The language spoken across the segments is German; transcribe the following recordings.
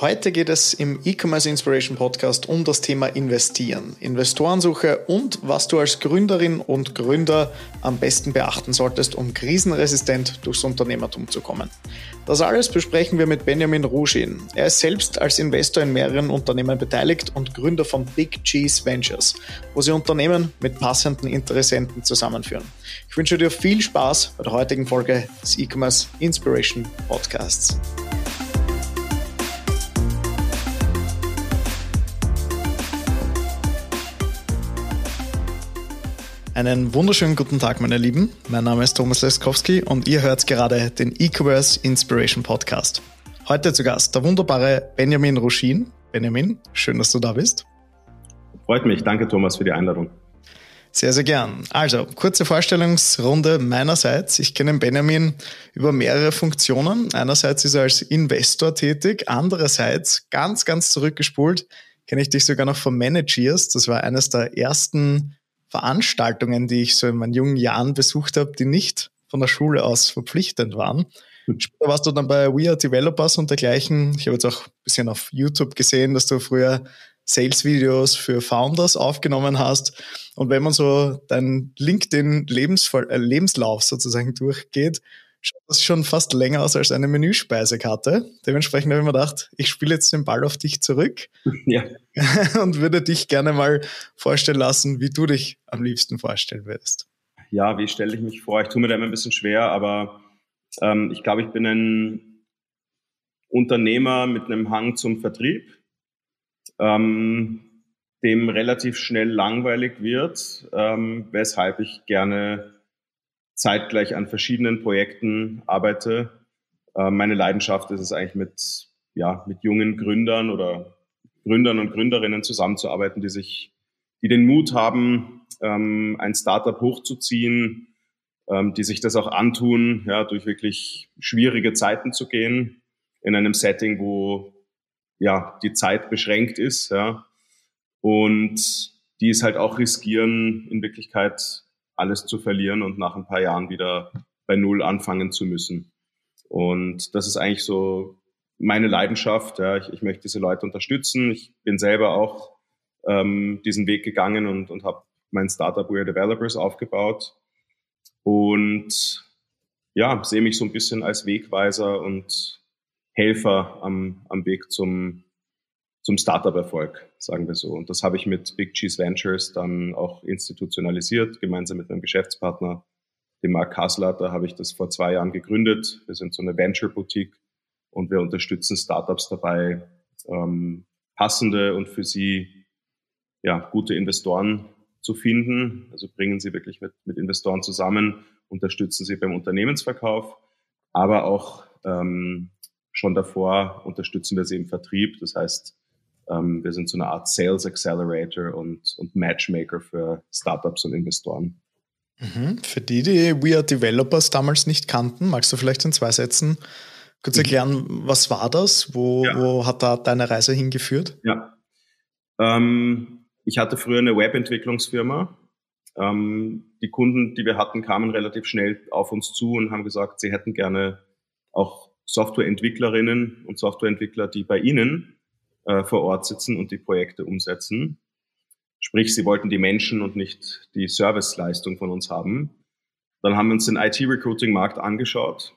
Heute geht es im E-Commerce Inspiration Podcast um das Thema Investieren, Investorensuche und was du als Gründerin und Gründer am besten beachten solltest, um krisenresistent durchs Unternehmertum zu kommen. Das alles besprechen wir mit Benjamin Ruschin. Er ist selbst als Investor in mehreren Unternehmen beteiligt und Gründer von Big Cheese Ventures, wo sie Unternehmen mit passenden Interessenten zusammenführen. Ich wünsche dir viel Spaß bei der heutigen Folge des E-Commerce Inspiration Podcasts. Einen wunderschönen guten Tag, meine Lieben. Mein Name ist Thomas Leskowski und ihr hört gerade den E-Commerce Inspiration Podcast. Heute zu Gast der wunderbare Benjamin Ruschin. Benjamin, schön, dass du da bist. Freut mich. Danke, Thomas, für die Einladung. Sehr, sehr gern. Also, kurze Vorstellungsrunde meinerseits. Ich kenne Benjamin über mehrere Funktionen. Einerseits ist er als Investor tätig, andererseits ganz, ganz zurückgespult kenne ich dich sogar noch von Managers. Das war eines der ersten Veranstaltungen, die ich so in meinen jungen Jahren besucht habe, die nicht von der Schule aus verpflichtend waren. Später warst du dann bei We Are Developers und dergleichen. Ich habe jetzt auch ein bisschen auf YouTube gesehen, dass du früher Sales-Videos für Founders aufgenommen hast. Und wenn man so deinen LinkedIn-Lebenslauf äh, sozusagen durchgeht, das schon fast länger aus als eine Menüspeisekarte. Dementsprechend habe ich mir gedacht, ich spiele jetzt den Ball auf dich zurück ja. und würde dich gerne mal vorstellen lassen, wie du dich am liebsten vorstellen würdest. Ja, wie stelle ich mich vor? Ich tue mir da immer ein bisschen schwer, aber ähm, ich glaube, ich bin ein Unternehmer mit einem Hang zum Vertrieb, ähm, dem relativ schnell langweilig wird, ähm, weshalb ich gerne zeitgleich an verschiedenen Projekten arbeite. Äh, meine Leidenschaft ist es eigentlich mit, ja, mit jungen Gründern oder Gründern und Gründerinnen zusammenzuarbeiten, die sich, die den Mut haben, ähm, ein Startup hochzuziehen, ähm, die sich das auch antun, ja, durch wirklich schwierige Zeiten zu gehen, in einem Setting, wo ja die Zeit beschränkt ist, ja, und die es halt auch riskieren, in Wirklichkeit alles zu verlieren und nach ein paar Jahren wieder bei Null anfangen zu müssen. Und das ist eigentlich so meine Leidenschaft. Ja. Ich, ich möchte diese Leute unterstützen. Ich bin selber auch ähm, diesen Weg gegangen und, und habe mein Startup We Are Developers aufgebaut. Und ja, sehe mich so ein bisschen als Wegweiser und Helfer am, am Weg zum, zum Startup-Erfolg, sagen wir so. Und das habe ich mit Big Cheese Ventures dann auch institutionalisiert, gemeinsam mit meinem Geschäftspartner, dem Mark Kassler. Da habe ich das vor zwei Jahren gegründet. Wir sind so eine Venture-Boutique und wir unterstützen Startups dabei, ähm, passende und für sie ja, gute Investoren zu finden. Also bringen sie wirklich mit, mit Investoren zusammen, unterstützen sie beim Unternehmensverkauf, aber auch ähm, schon davor unterstützen wir sie im Vertrieb. Das heißt, wir sind so eine Art Sales Accelerator und, und Matchmaker für Startups und Investoren. Mhm. Für die, die We Are Developers damals nicht kannten, magst du vielleicht in zwei Sätzen kurz erklären, was war das? Wo, ja. wo hat da deine Reise hingeführt? Ja. Ähm, ich hatte früher eine Webentwicklungsfirma. Ähm, die Kunden, die wir hatten, kamen relativ schnell auf uns zu und haben gesagt, sie hätten gerne auch Softwareentwicklerinnen und Softwareentwickler, die bei ihnen äh, vor Ort sitzen und die Projekte umsetzen. Sprich, sie wollten die Menschen und nicht die Serviceleistung von uns haben. Dann haben wir uns den IT-Recruiting-Markt angeschaut,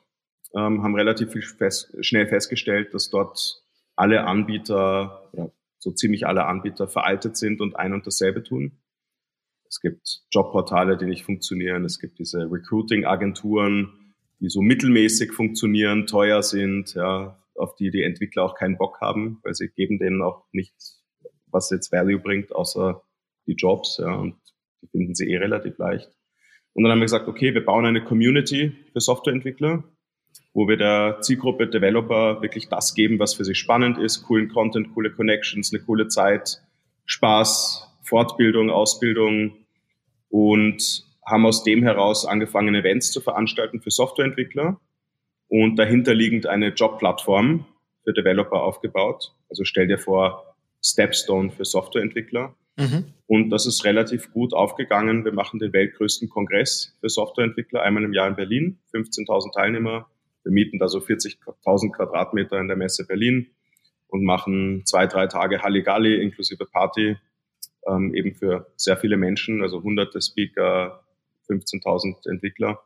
ähm, haben relativ fest, schnell festgestellt, dass dort alle Anbieter, ja, so ziemlich alle Anbieter veraltet sind und ein und dasselbe tun. Es gibt Jobportale, die nicht funktionieren. Es gibt diese Recruiting-Agenturen, die so mittelmäßig funktionieren, teuer sind, ja, auf die die Entwickler auch keinen Bock haben, weil sie geben denen auch nichts, was jetzt Value bringt, außer die Jobs, ja, und die finden sie eh relativ leicht. Und dann haben wir gesagt, okay, wir bauen eine Community für Softwareentwickler, wo wir der Zielgruppe Developer wirklich das geben, was für sie spannend ist, coolen Content, coole Connections, eine coole Zeit, Spaß, Fortbildung, Ausbildung und haben aus dem heraus angefangen, Events zu veranstalten für Softwareentwickler und dahinterliegend eine Jobplattform für Developer aufgebaut. Also stell dir vor, Stepstone für Softwareentwickler. Mhm. Und das ist relativ gut aufgegangen. Wir machen den weltgrößten Kongress für Softwareentwickler einmal im Jahr in Berlin. 15.000 Teilnehmer. Wir mieten da so 40.000 Quadratmeter in der Messe Berlin. und machen zwei, drei Tage Halligalli inklusive Party, ähm, eben für sehr viele Menschen, also hunderte Speaker, 15.000 Entwickler.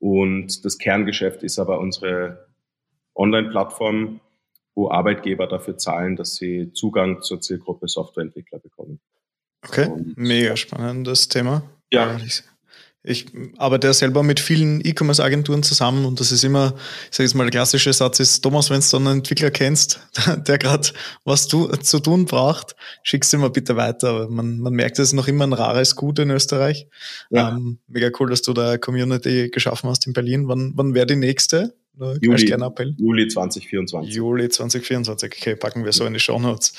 Und das Kerngeschäft ist aber unsere Online-Plattform, wo Arbeitgeber dafür zahlen, dass sie Zugang zur Zielgruppe Softwareentwickler bekommen. Okay, und, mega spannendes Thema. Ja. Ich arbeite ja selber mit vielen E-Commerce-Agenturen zusammen und das ist immer, ich sage jetzt mal, der klassische Satz ist, Thomas, wenn du einen Entwickler kennst, der gerade was tu, zu tun braucht, schickst du mal bitte weiter. Aber man, man merkt, es ist noch immer ein rares Gut in Österreich. Ja. Ähm, mega cool, dass du da eine Community geschaffen hast in Berlin. Wann, wann wäre die nächste? Juli, Juli 2024. Juli 2024, okay, packen wir so in die Show Notes.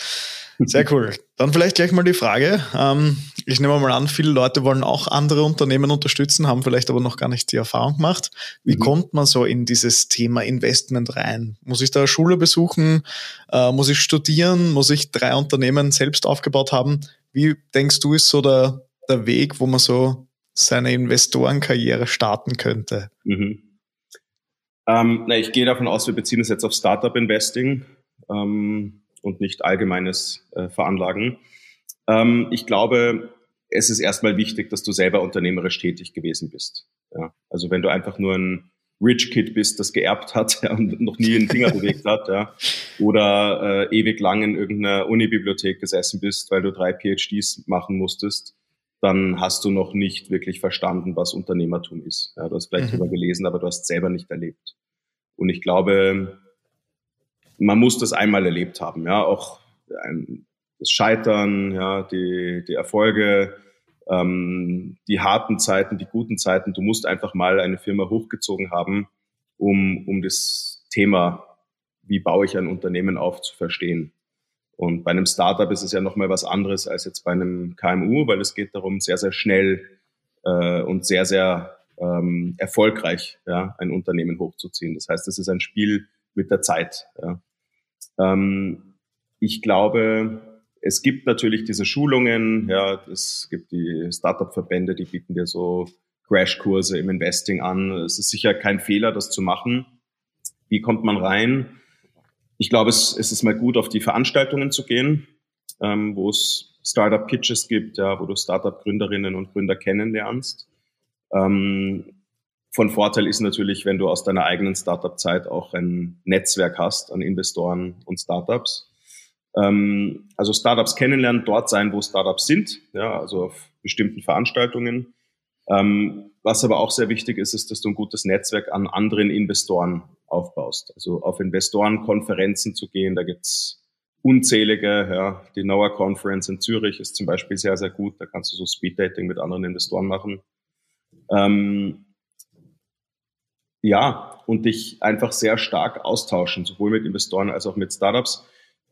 Sehr cool. Dann vielleicht gleich mal die Frage. Ähm, ich nehme mal an, viele Leute wollen auch andere Unternehmen unterstützen, haben vielleicht aber noch gar nicht die Erfahrung gemacht. Wie mhm. kommt man so in dieses Thema Investment rein? Muss ich da Schule besuchen? Äh, muss ich studieren? Muss ich drei Unternehmen selbst aufgebaut haben? Wie denkst du, ist so der, der Weg, wo man so seine Investorenkarriere starten könnte? Mhm. Ähm, na, ich gehe davon aus, wir beziehen es jetzt auf Startup Investing. Ähm, und nicht allgemeines äh, Veranlagen. Ähm, ich glaube, es ist erstmal wichtig, dass du selber unternehmerisch tätig gewesen bist. Ja? Also wenn du einfach nur ein Rich Kid bist, das geerbt hat ja, und noch nie einen Finger bewegt hat, ja, oder äh, ewig lang in irgendeiner Unibibliothek gesessen bist, weil du drei PhDs machen musstest, dann hast du noch nicht wirklich verstanden, was Unternehmertum ist. Ja, du hast vielleicht mhm. darüber gelesen, aber du hast selber nicht erlebt. Und ich glaube, man muss das einmal erlebt haben, ja, auch ein, das Scheitern, ja, die, die Erfolge, ähm, die harten Zeiten, die guten Zeiten. Du musst einfach mal eine Firma hochgezogen haben, um, um das Thema, wie baue ich ein Unternehmen auf, zu verstehen. Und bei einem Startup ist es ja nochmal was anderes als jetzt bei einem KMU, weil es geht darum, sehr, sehr schnell äh, und sehr, sehr ähm, erfolgreich ja, ein Unternehmen hochzuziehen. Das heißt, es ist ein Spiel mit der Zeit. Ja. Ähm, ich glaube, es gibt natürlich diese Schulungen, ja, es gibt die Startup-Verbände, die bieten dir so Crashkurse im Investing an. Es ist sicher kein Fehler, das zu machen. Wie kommt man rein? Ich glaube, es, es ist mal gut, auf die Veranstaltungen zu gehen, ähm, wo es Startup-Pitches gibt, ja, wo du Startup-Gründerinnen und Gründer kennenlernst. Ähm, von Vorteil ist natürlich, wenn du aus deiner eigenen Startup-Zeit auch ein Netzwerk hast an Investoren und Startups. Ähm, also Startups kennenlernen, dort sein, wo Startups sind, ja, also auf bestimmten Veranstaltungen. Ähm, was aber auch sehr wichtig ist, ist, dass du ein gutes Netzwerk an anderen Investoren aufbaust. Also auf Investorenkonferenzen zu gehen, da gibt's unzählige, ja, die Noah Conference in Zürich ist zum Beispiel sehr, sehr gut, da kannst du so Speed-Dating mit anderen Investoren machen. Ähm, ja, und dich einfach sehr stark austauschen, sowohl mit Investoren als auch mit Startups.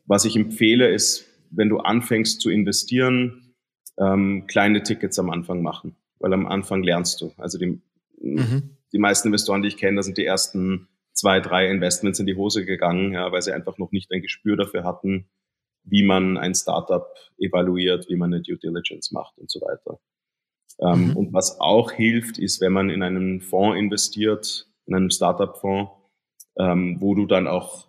Was ich empfehle, ist, wenn du anfängst zu investieren, ähm, kleine Tickets am Anfang machen, weil am Anfang lernst du. Also die, mhm. die meisten Investoren, die ich kenne, da sind die ersten zwei, drei Investments in die Hose gegangen, ja, weil sie einfach noch nicht ein Gespür dafür hatten, wie man ein Startup evaluiert, wie man eine Due Diligence macht und so weiter. Ähm, mhm. Und was auch hilft, ist, wenn man in einen Fonds investiert, in einem Startup-Fonds, ähm, wo du dann auch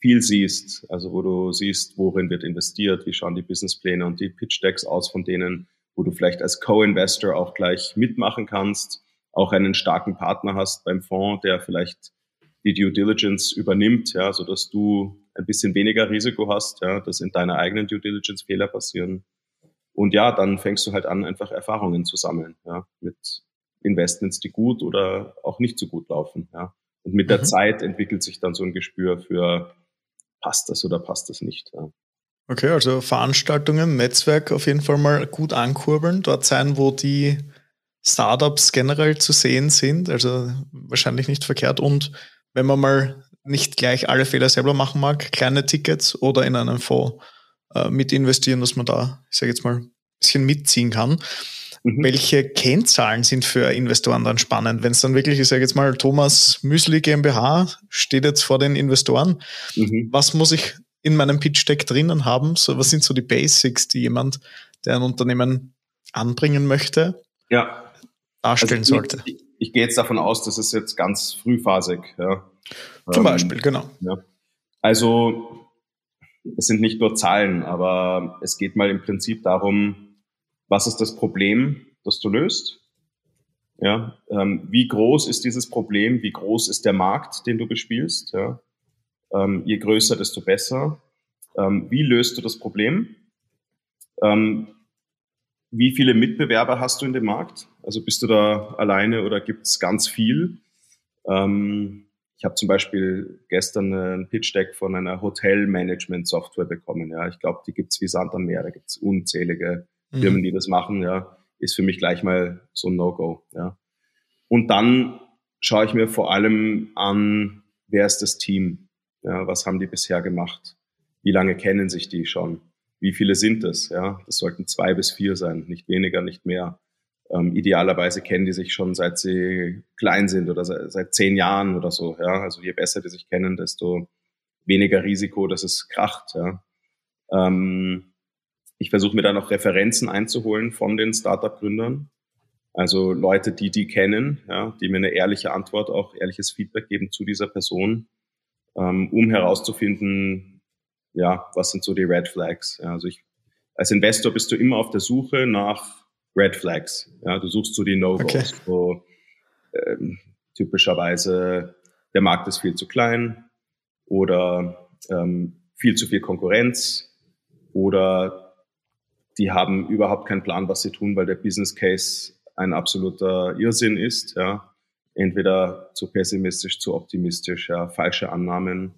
viel siehst, also wo du siehst, worin wird investiert, wie schauen die Businesspläne und die Pitch-Decks aus von denen, wo du vielleicht als Co-Investor auch gleich mitmachen kannst, auch einen starken Partner hast beim Fonds, der vielleicht die Due Diligence übernimmt, ja, so dass du ein bisschen weniger Risiko hast, ja, dass in deiner eigenen Due Diligence Fehler passieren. Und ja, dann fängst du halt an, einfach Erfahrungen zu sammeln, ja, mit Investments, die gut oder auch nicht so gut laufen. Ja. Und mit der mhm. Zeit entwickelt sich dann so ein Gespür für, passt das oder passt das nicht. Ja. Okay, also Veranstaltungen, Netzwerk auf jeden Fall mal gut ankurbeln, dort sein, wo die Startups generell zu sehen sind, also wahrscheinlich nicht verkehrt. Und wenn man mal nicht gleich alle Fehler selber machen mag, kleine Tickets oder in einen Fonds äh, mit investieren, dass man da, ich sage jetzt mal, ein bisschen mitziehen kann. Mhm. Welche Kennzahlen sind für Investoren dann spannend? Wenn es dann wirklich, ich sage jetzt mal, Thomas Müsli GmbH steht jetzt vor den Investoren. Mhm. Was muss ich in meinem Pitch Deck drinnen haben? So, was sind so die Basics, die jemand, der ein Unternehmen anbringen möchte, ja. darstellen also ich, sollte? Ich, ich, gehe jetzt davon aus, das ist jetzt ganz frühphasig. Ja. Zum ähm, Beispiel, genau. Ja. Also es sind nicht nur Zahlen, aber es geht mal im Prinzip darum, was ist das Problem, das du löst? Ja, ähm, wie groß ist dieses Problem? Wie groß ist der Markt, den du bespielst? Ja, ähm, je größer, desto besser. Ähm, wie löst du das Problem? Ähm, wie viele Mitbewerber hast du in dem Markt? Also bist du da alleine oder gibt es ganz viel? Ähm, ich habe zum Beispiel gestern ein Pitch-Deck von einer Hotel-Management-Software bekommen. Ja, ich glaube, die gibt's wie Sand am Meer. Da gibt's unzählige mhm. Firmen, die das machen. Ja, ist für mich gleich mal so ein No-Go. Ja. Und dann schaue ich mir vor allem an, wer ist das Team? Ja, was haben die bisher gemacht? Wie lange kennen sich die schon? Wie viele sind es? Ja, das sollten zwei bis vier sein, nicht weniger, nicht mehr. Ähm, idealerweise kennen die sich schon seit sie klein sind oder seit, seit zehn Jahren oder so. Ja, also je besser die sich kennen, desto weniger Risiko, dass es kracht. Ja. Ähm, ich versuche mir da noch Referenzen einzuholen von den Startup-Gründern. Also Leute, die die kennen, ja, die mir eine ehrliche Antwort, auch ehrliches Feedback geben zu dieser Person, ähm, um herauszufinden, ja, was sind so die Red Flags? Ja, also ich, als Investor bist du immer auf der Suche nach Red Flags. Ja, du suchst so die No-Gos. Okay. So, ähm, typischerweise der Markt ist viel zu klein oder ähm, viel zu viel Konkurrenz oder die haben überhaupt keinen Plan, was sie tun, weil der Business Case ein absoluter Irrsinn ist. Ja. Entweder zu pessimistisch, zu optimistisch, ja, falsche Annahmen.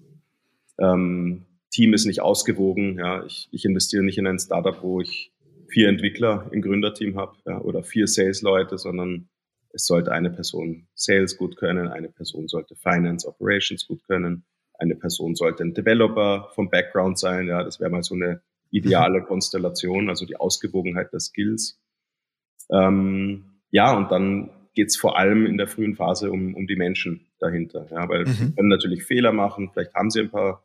Ähm, Team ist nicht ausgewogen. Ja. Ich, ich investiere nicht in ein Startup, wo ich vier Entwickler im Gründerteam habe ja, oder vier Sales-Leute, sondern es sollte eine Person Sales gut können, eine Person sollte Finance Operations gut können, eine Person sollte ein Developer vom Background sein. Ja, das wäre mal so eine ideale mhm. Konstellation, also die Ausgewogenheit der Skills. Ähm, ja, und dann geht's vor allem in der frühen Phase um, um die Menschen dahinter. Ja, weil mhm. sie können natürlich Fehler machen, vielleicht haben sie ein paar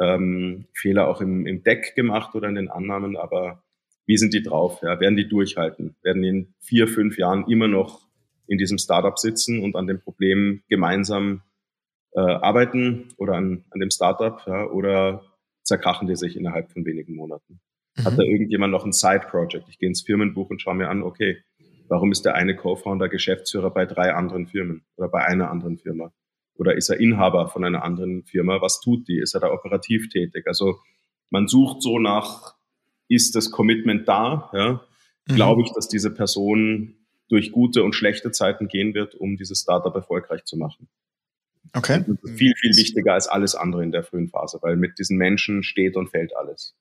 ähm, Fehler auch im, im Deck gemacht oder in den Annahmen, aber wie sind die drauf? Ja? Werden die durchhalten? Werden die in vier, fünf Jahren immer noch in diesem Startup sitzen und an dem Problem gemeinsam äh, arbeiten oder an, an dem Startup ja? oder zerkrachen die sich innerhalb von wenigen Monaten? Mhm. Hat da irgendjemand noch ein Side-Project? Ich gehe ins Firmenbuch und schaue mir an, okay, warum ist der eine Co-Founder Geschäftsführer bei drei anderen Firmen oder bei einer anderen Firma? oder ist er Inhaber von einer anderen Firma? Was tut die? Ist er da operativ tätig? Also man sucht so nach, ist das Commitment da? Ja? Mhm. Glaube ich, dass diese Person durch gute und schlechte Zeiten gehen wird, um dieses Startup erfolgreich zu machen. Okay. viel, viel wichtiger als alles andere in der frühen Phase, weil mit diesen Menschen steht und fällt alles.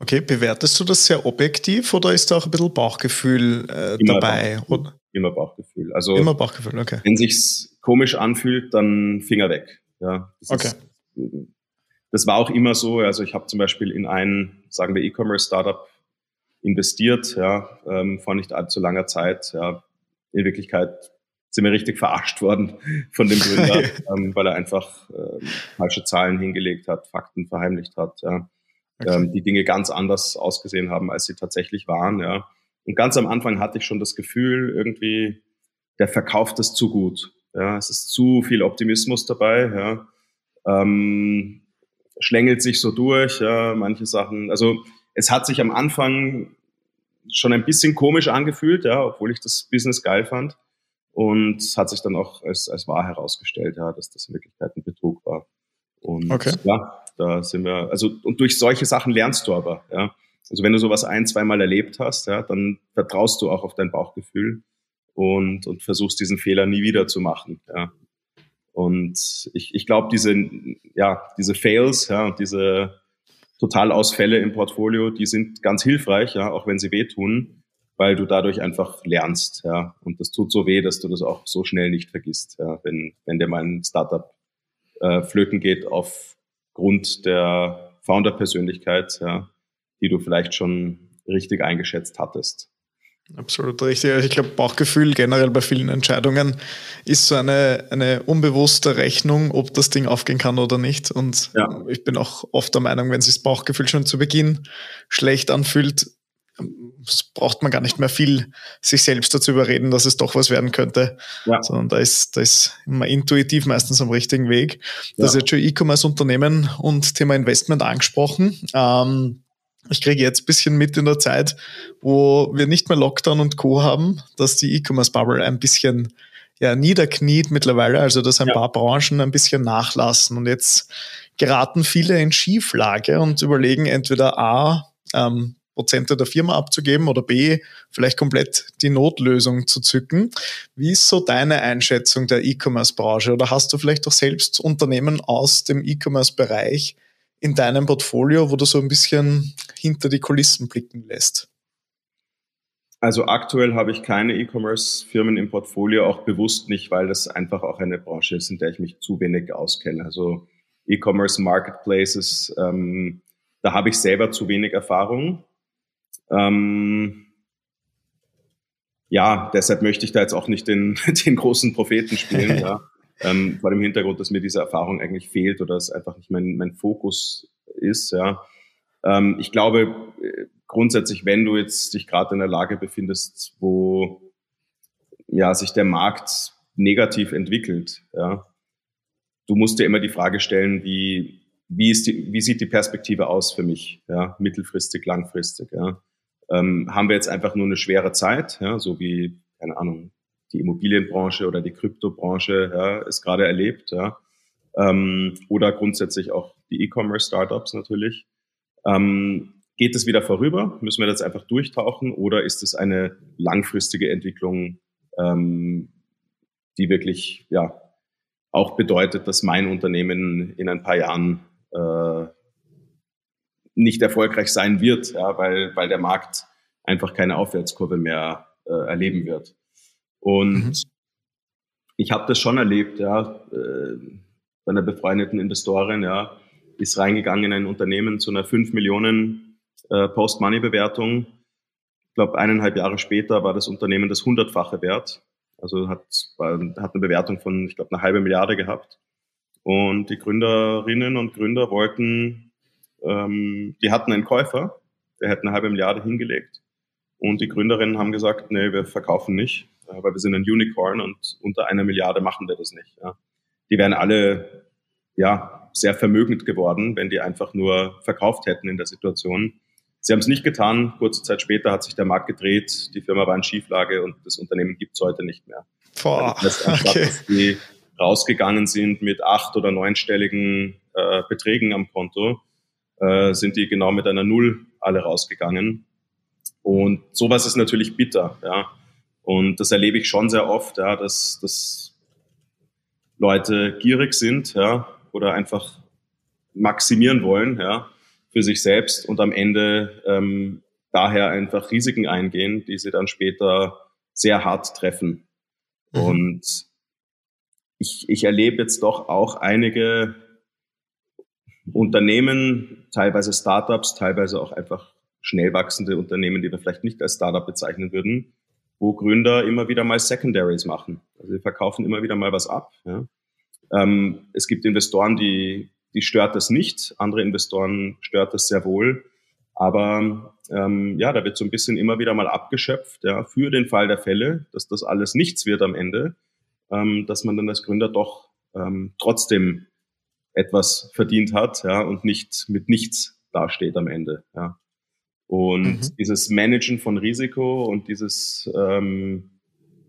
Okay, bewertest du das sehr objektiv oder ist da auch ein bisschen Bauchgefühl äh, dabei? Bauchgefühl. Immer Bauchgefühl. Also immer Bauchgefühl, okay. Wenn sich's komisch anfühlt, dann Finger weg. Ja, das okay. Ist, das war auch immer so. Also ich habe zum Beispiel in ein, sagen wir, E-Commerce-Startup investiert, ja, ähm, vor nicht allzu langer Zeit. Ja, in Wirklichkeit sind wir richtig verarscht worden von dem Gründer, ähm, weil er einfach äh, falsche Zahlen hingelegt hat, Fakten verheimlicht hat. Ja okay. ähm, die Dinge ganz anders ausgesehen haben, als sie tatsächlich waren. Ja. Und ganz am Anfang hatte ich schon das Gefühl, irgendwie, der verkauft es zu gut. Ja. Es ist zu viel Optimismus dabei. Ja. Ähm, schlängelt sich so durch, ja, manche Sachen. Also es hat sich am Anfang schon ein bisschen komisch angefühlt, ja, obwohl ich das Business geil fand. Und hat sich dann auch als, als wahr herausgestellt, ja, dass das in Wirklichkeit ein Betrug war. Und okay. ja, da sind wir, also und durch solche Sachen lernst du aber, ja. Also wenn du sowas ein, zweimal erlebt hast, ja, dann vertraust du auch auf dein Bauchgefühl und, und versuchst diesen Fehler nie wieder zu machen, ja. Und ich, ich glaube, diese, ja, diese Fails, ja, und diese Totalausfälle im Portfolio, die sind ganz hilfreich, ja, auch wenn sie wehtun, weil du dadurch einfach lernst, ja. Und das tut so weh, dass du das auch so schnell nicht vergisst, ja, wenn, wenn dir mal ein Startup äh, flöten geht aufgrund der Founder-Persönlichkeit, ja, die du vielleicht schon richtig eingeschätzt hattest. Absolut richtig. Also ich glaube, Bauchgefühl generell bei vielen Entscheidungen ist so eine, eine unbewusste Rechnung, ob das Ding aufgehen kann oder nicht. Und ja. ich bin auch oft der Meinung, wenn sich das Bauchgefühl schon zu Beginn schlecht anfühlt, braucht man gar nicht mehr viel sich selbst dazu überreden, dass es doch was werden könnte, ja. sondern da ist, da ist man intuitiv meistens am richtigen Weg. Das ja. ist jetzt schon E-Commerce-Unternehmen und Thema Investment angesprochen. Ähm, ich kriege jetzt bisschen mit in der Zeit, wo wir nicht mehr Lockdown und Co. haben, dass die E-Commerce-Bubble ein bisschen ja, niederkniet mittlerweile, also dass ein ja. paar Branchen ein bisschen nachlassen. Und jetzt geraten viele in Schieflage und überlegen entweder A, ähm, Prozente der Firma abzugeben oder B, vielleicht komplett die Notlösung zu zücken. Wie ist so deine Einschätzung der E-Commerce-Branche? Oder hast du vielleicht auch selbst Unternehmen aus dem E-Commerce-Bereich in deinem Portfolio, wo du so ein bisschen hinter die Kulissen blicken lässt? Also aktuell habe ich keine E-Commerce-Firmen im Portfolio, auch bewusst nicht, weil das einfach auch eine Branche ist, in der ich mich zu wenig auskenne. Also E-Commerce Marketplaces, ähm, da habe ich selber zu wenig Erfahrung. Ähm, ja, deshalb möchte ich da jetzt auch nicht den, den großen Propheten spielen, ja. ähm, vor dem Hintergrund, dass mir diese Erfahrung eigentlich fehlt oder es einfach nicht mein, mein Fokus ist. Ja. Ähm, ich glaube, äh, grundsätzlich, wenn du jetzt dich gerade in der Lage befindest, wo ja, sich der Markt negativ entwickelt, ja, du musst dir immer die Frage stellen, wie, wie, ist die, wie sieht die Perspektive aus für mich, ja, mittelfristig, langfristig, ja. Ähm, haben wir jetzt einfach nur eine schwere Zeit, ja, so wie, keine Ahnung, die Immobilienbranche oder die Kryptobranche ja, es gerade erlebt, ja. Ähm, oder grundsätzlich auch die E-Commerce-Startups natürlich. Ähm, Geht es wieder vorüber? Müssen wir das einfach durchtauchen oder ist es eine langfristige Entwicklung, ähm, die wirklich ja auch bedeutet, dass mein Unternehmen in ein paar Jahren äh, nicht erfolgreich sein wird, ja, weil, weil der Markt einfach keine Aufwärtskurve mehr äh, erleben wird. Und mhm. ich habe das schon erlebt, ja, äh, bei einer befreundeten Investorin, ja, ist reingegangen in ein Unternehmen zu einer 5 Millionen äh, Post-Money-Bewertung. Ich glaube, eineinhalb Jahre später war das Unternehmen das hundertfache wert. Also hat, war, hat eine Bewertung von, ich glaube, eine halbe Milliarde gehabt. Und die Gründerinnen und Gründer wollten, ähm, die hatten einen Käufer, der hätte eine halbe Milliarde hingelegt. Und die Gründerinnen haben gesagt, nee, wir verkaufen nicht, äh, weil wir sind ein Unicorn und unter einer Milliarde machen wir das nicht. Ja. Die wären alle ja, sehr vermögend geworden, wenn die einfach nur verkauft hätten in der Situation. Sie haben es nicht getan. Kurze Zeit später hat sich der Markt gedreht, die Firma war in Schieflage und das Unternehmen gibt es heute nicht mehr. Boah, also das heißt, anstatt okay. dass die rausgegangen sind mit acht- oder neunstelligen äh, Beträgen am Konto, äh, sind die genau mit einer Null alle rausgegangen. Und sowas ist natürlich bitter, ja. Und das erlebe ich schon sehr oft, ja, dass, dass Leute gierig sind, ja, oder einfach maximieren wollen, ja für sich selbst und am Ende ähm, daher einfach Risiken eingehen, die sie dann später sehr hart treffen. Mhm. Und ich, ich erlebe jetzt doch auch einige Unternehmen, teilweise Startups, teilweise auch einfach schnell wachsende Unternehmen, die wir vielleicht nicht als Startup bezeichnen würden, wo Gründer immer wieder mal Secondaries machen. Also sie verkaufen immer wieder mal was ab. Ja. Ähm, es gibt Investoren, die die stört das nicht. Andere Investoren stört das sehr wohl. Aber ähm, ja, da wird so ein bisschen immer wieder mal abgeschöpft, ja, für den Fall der Fälle, dass das alles nichts wird am Ende, ähm, dass man dann als Gründer doch ähm, trotzdem etwas verdient hat, ja, und nicht mit nichts dasteht am Ende, ja. Und mhm. dieses Managen von Risiko und dieses, ähm,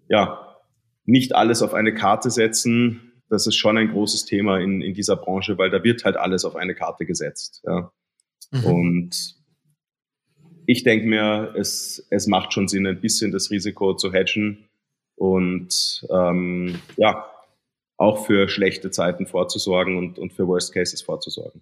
ja, nicht alles auf eine Karte setzen, das ist schon ein großes Thema in, in dieser Branche, weil da wird halt alles auf eine Karte gesetzt. Ja. Mhm. Und ich denke mir, es, es macht schon Sinn, ein bisschen das Risiko zu hedgen und ähm, ja, auch für schlechte Zeiten vorzusorgen und, und für Worst Cases vorzusorgen.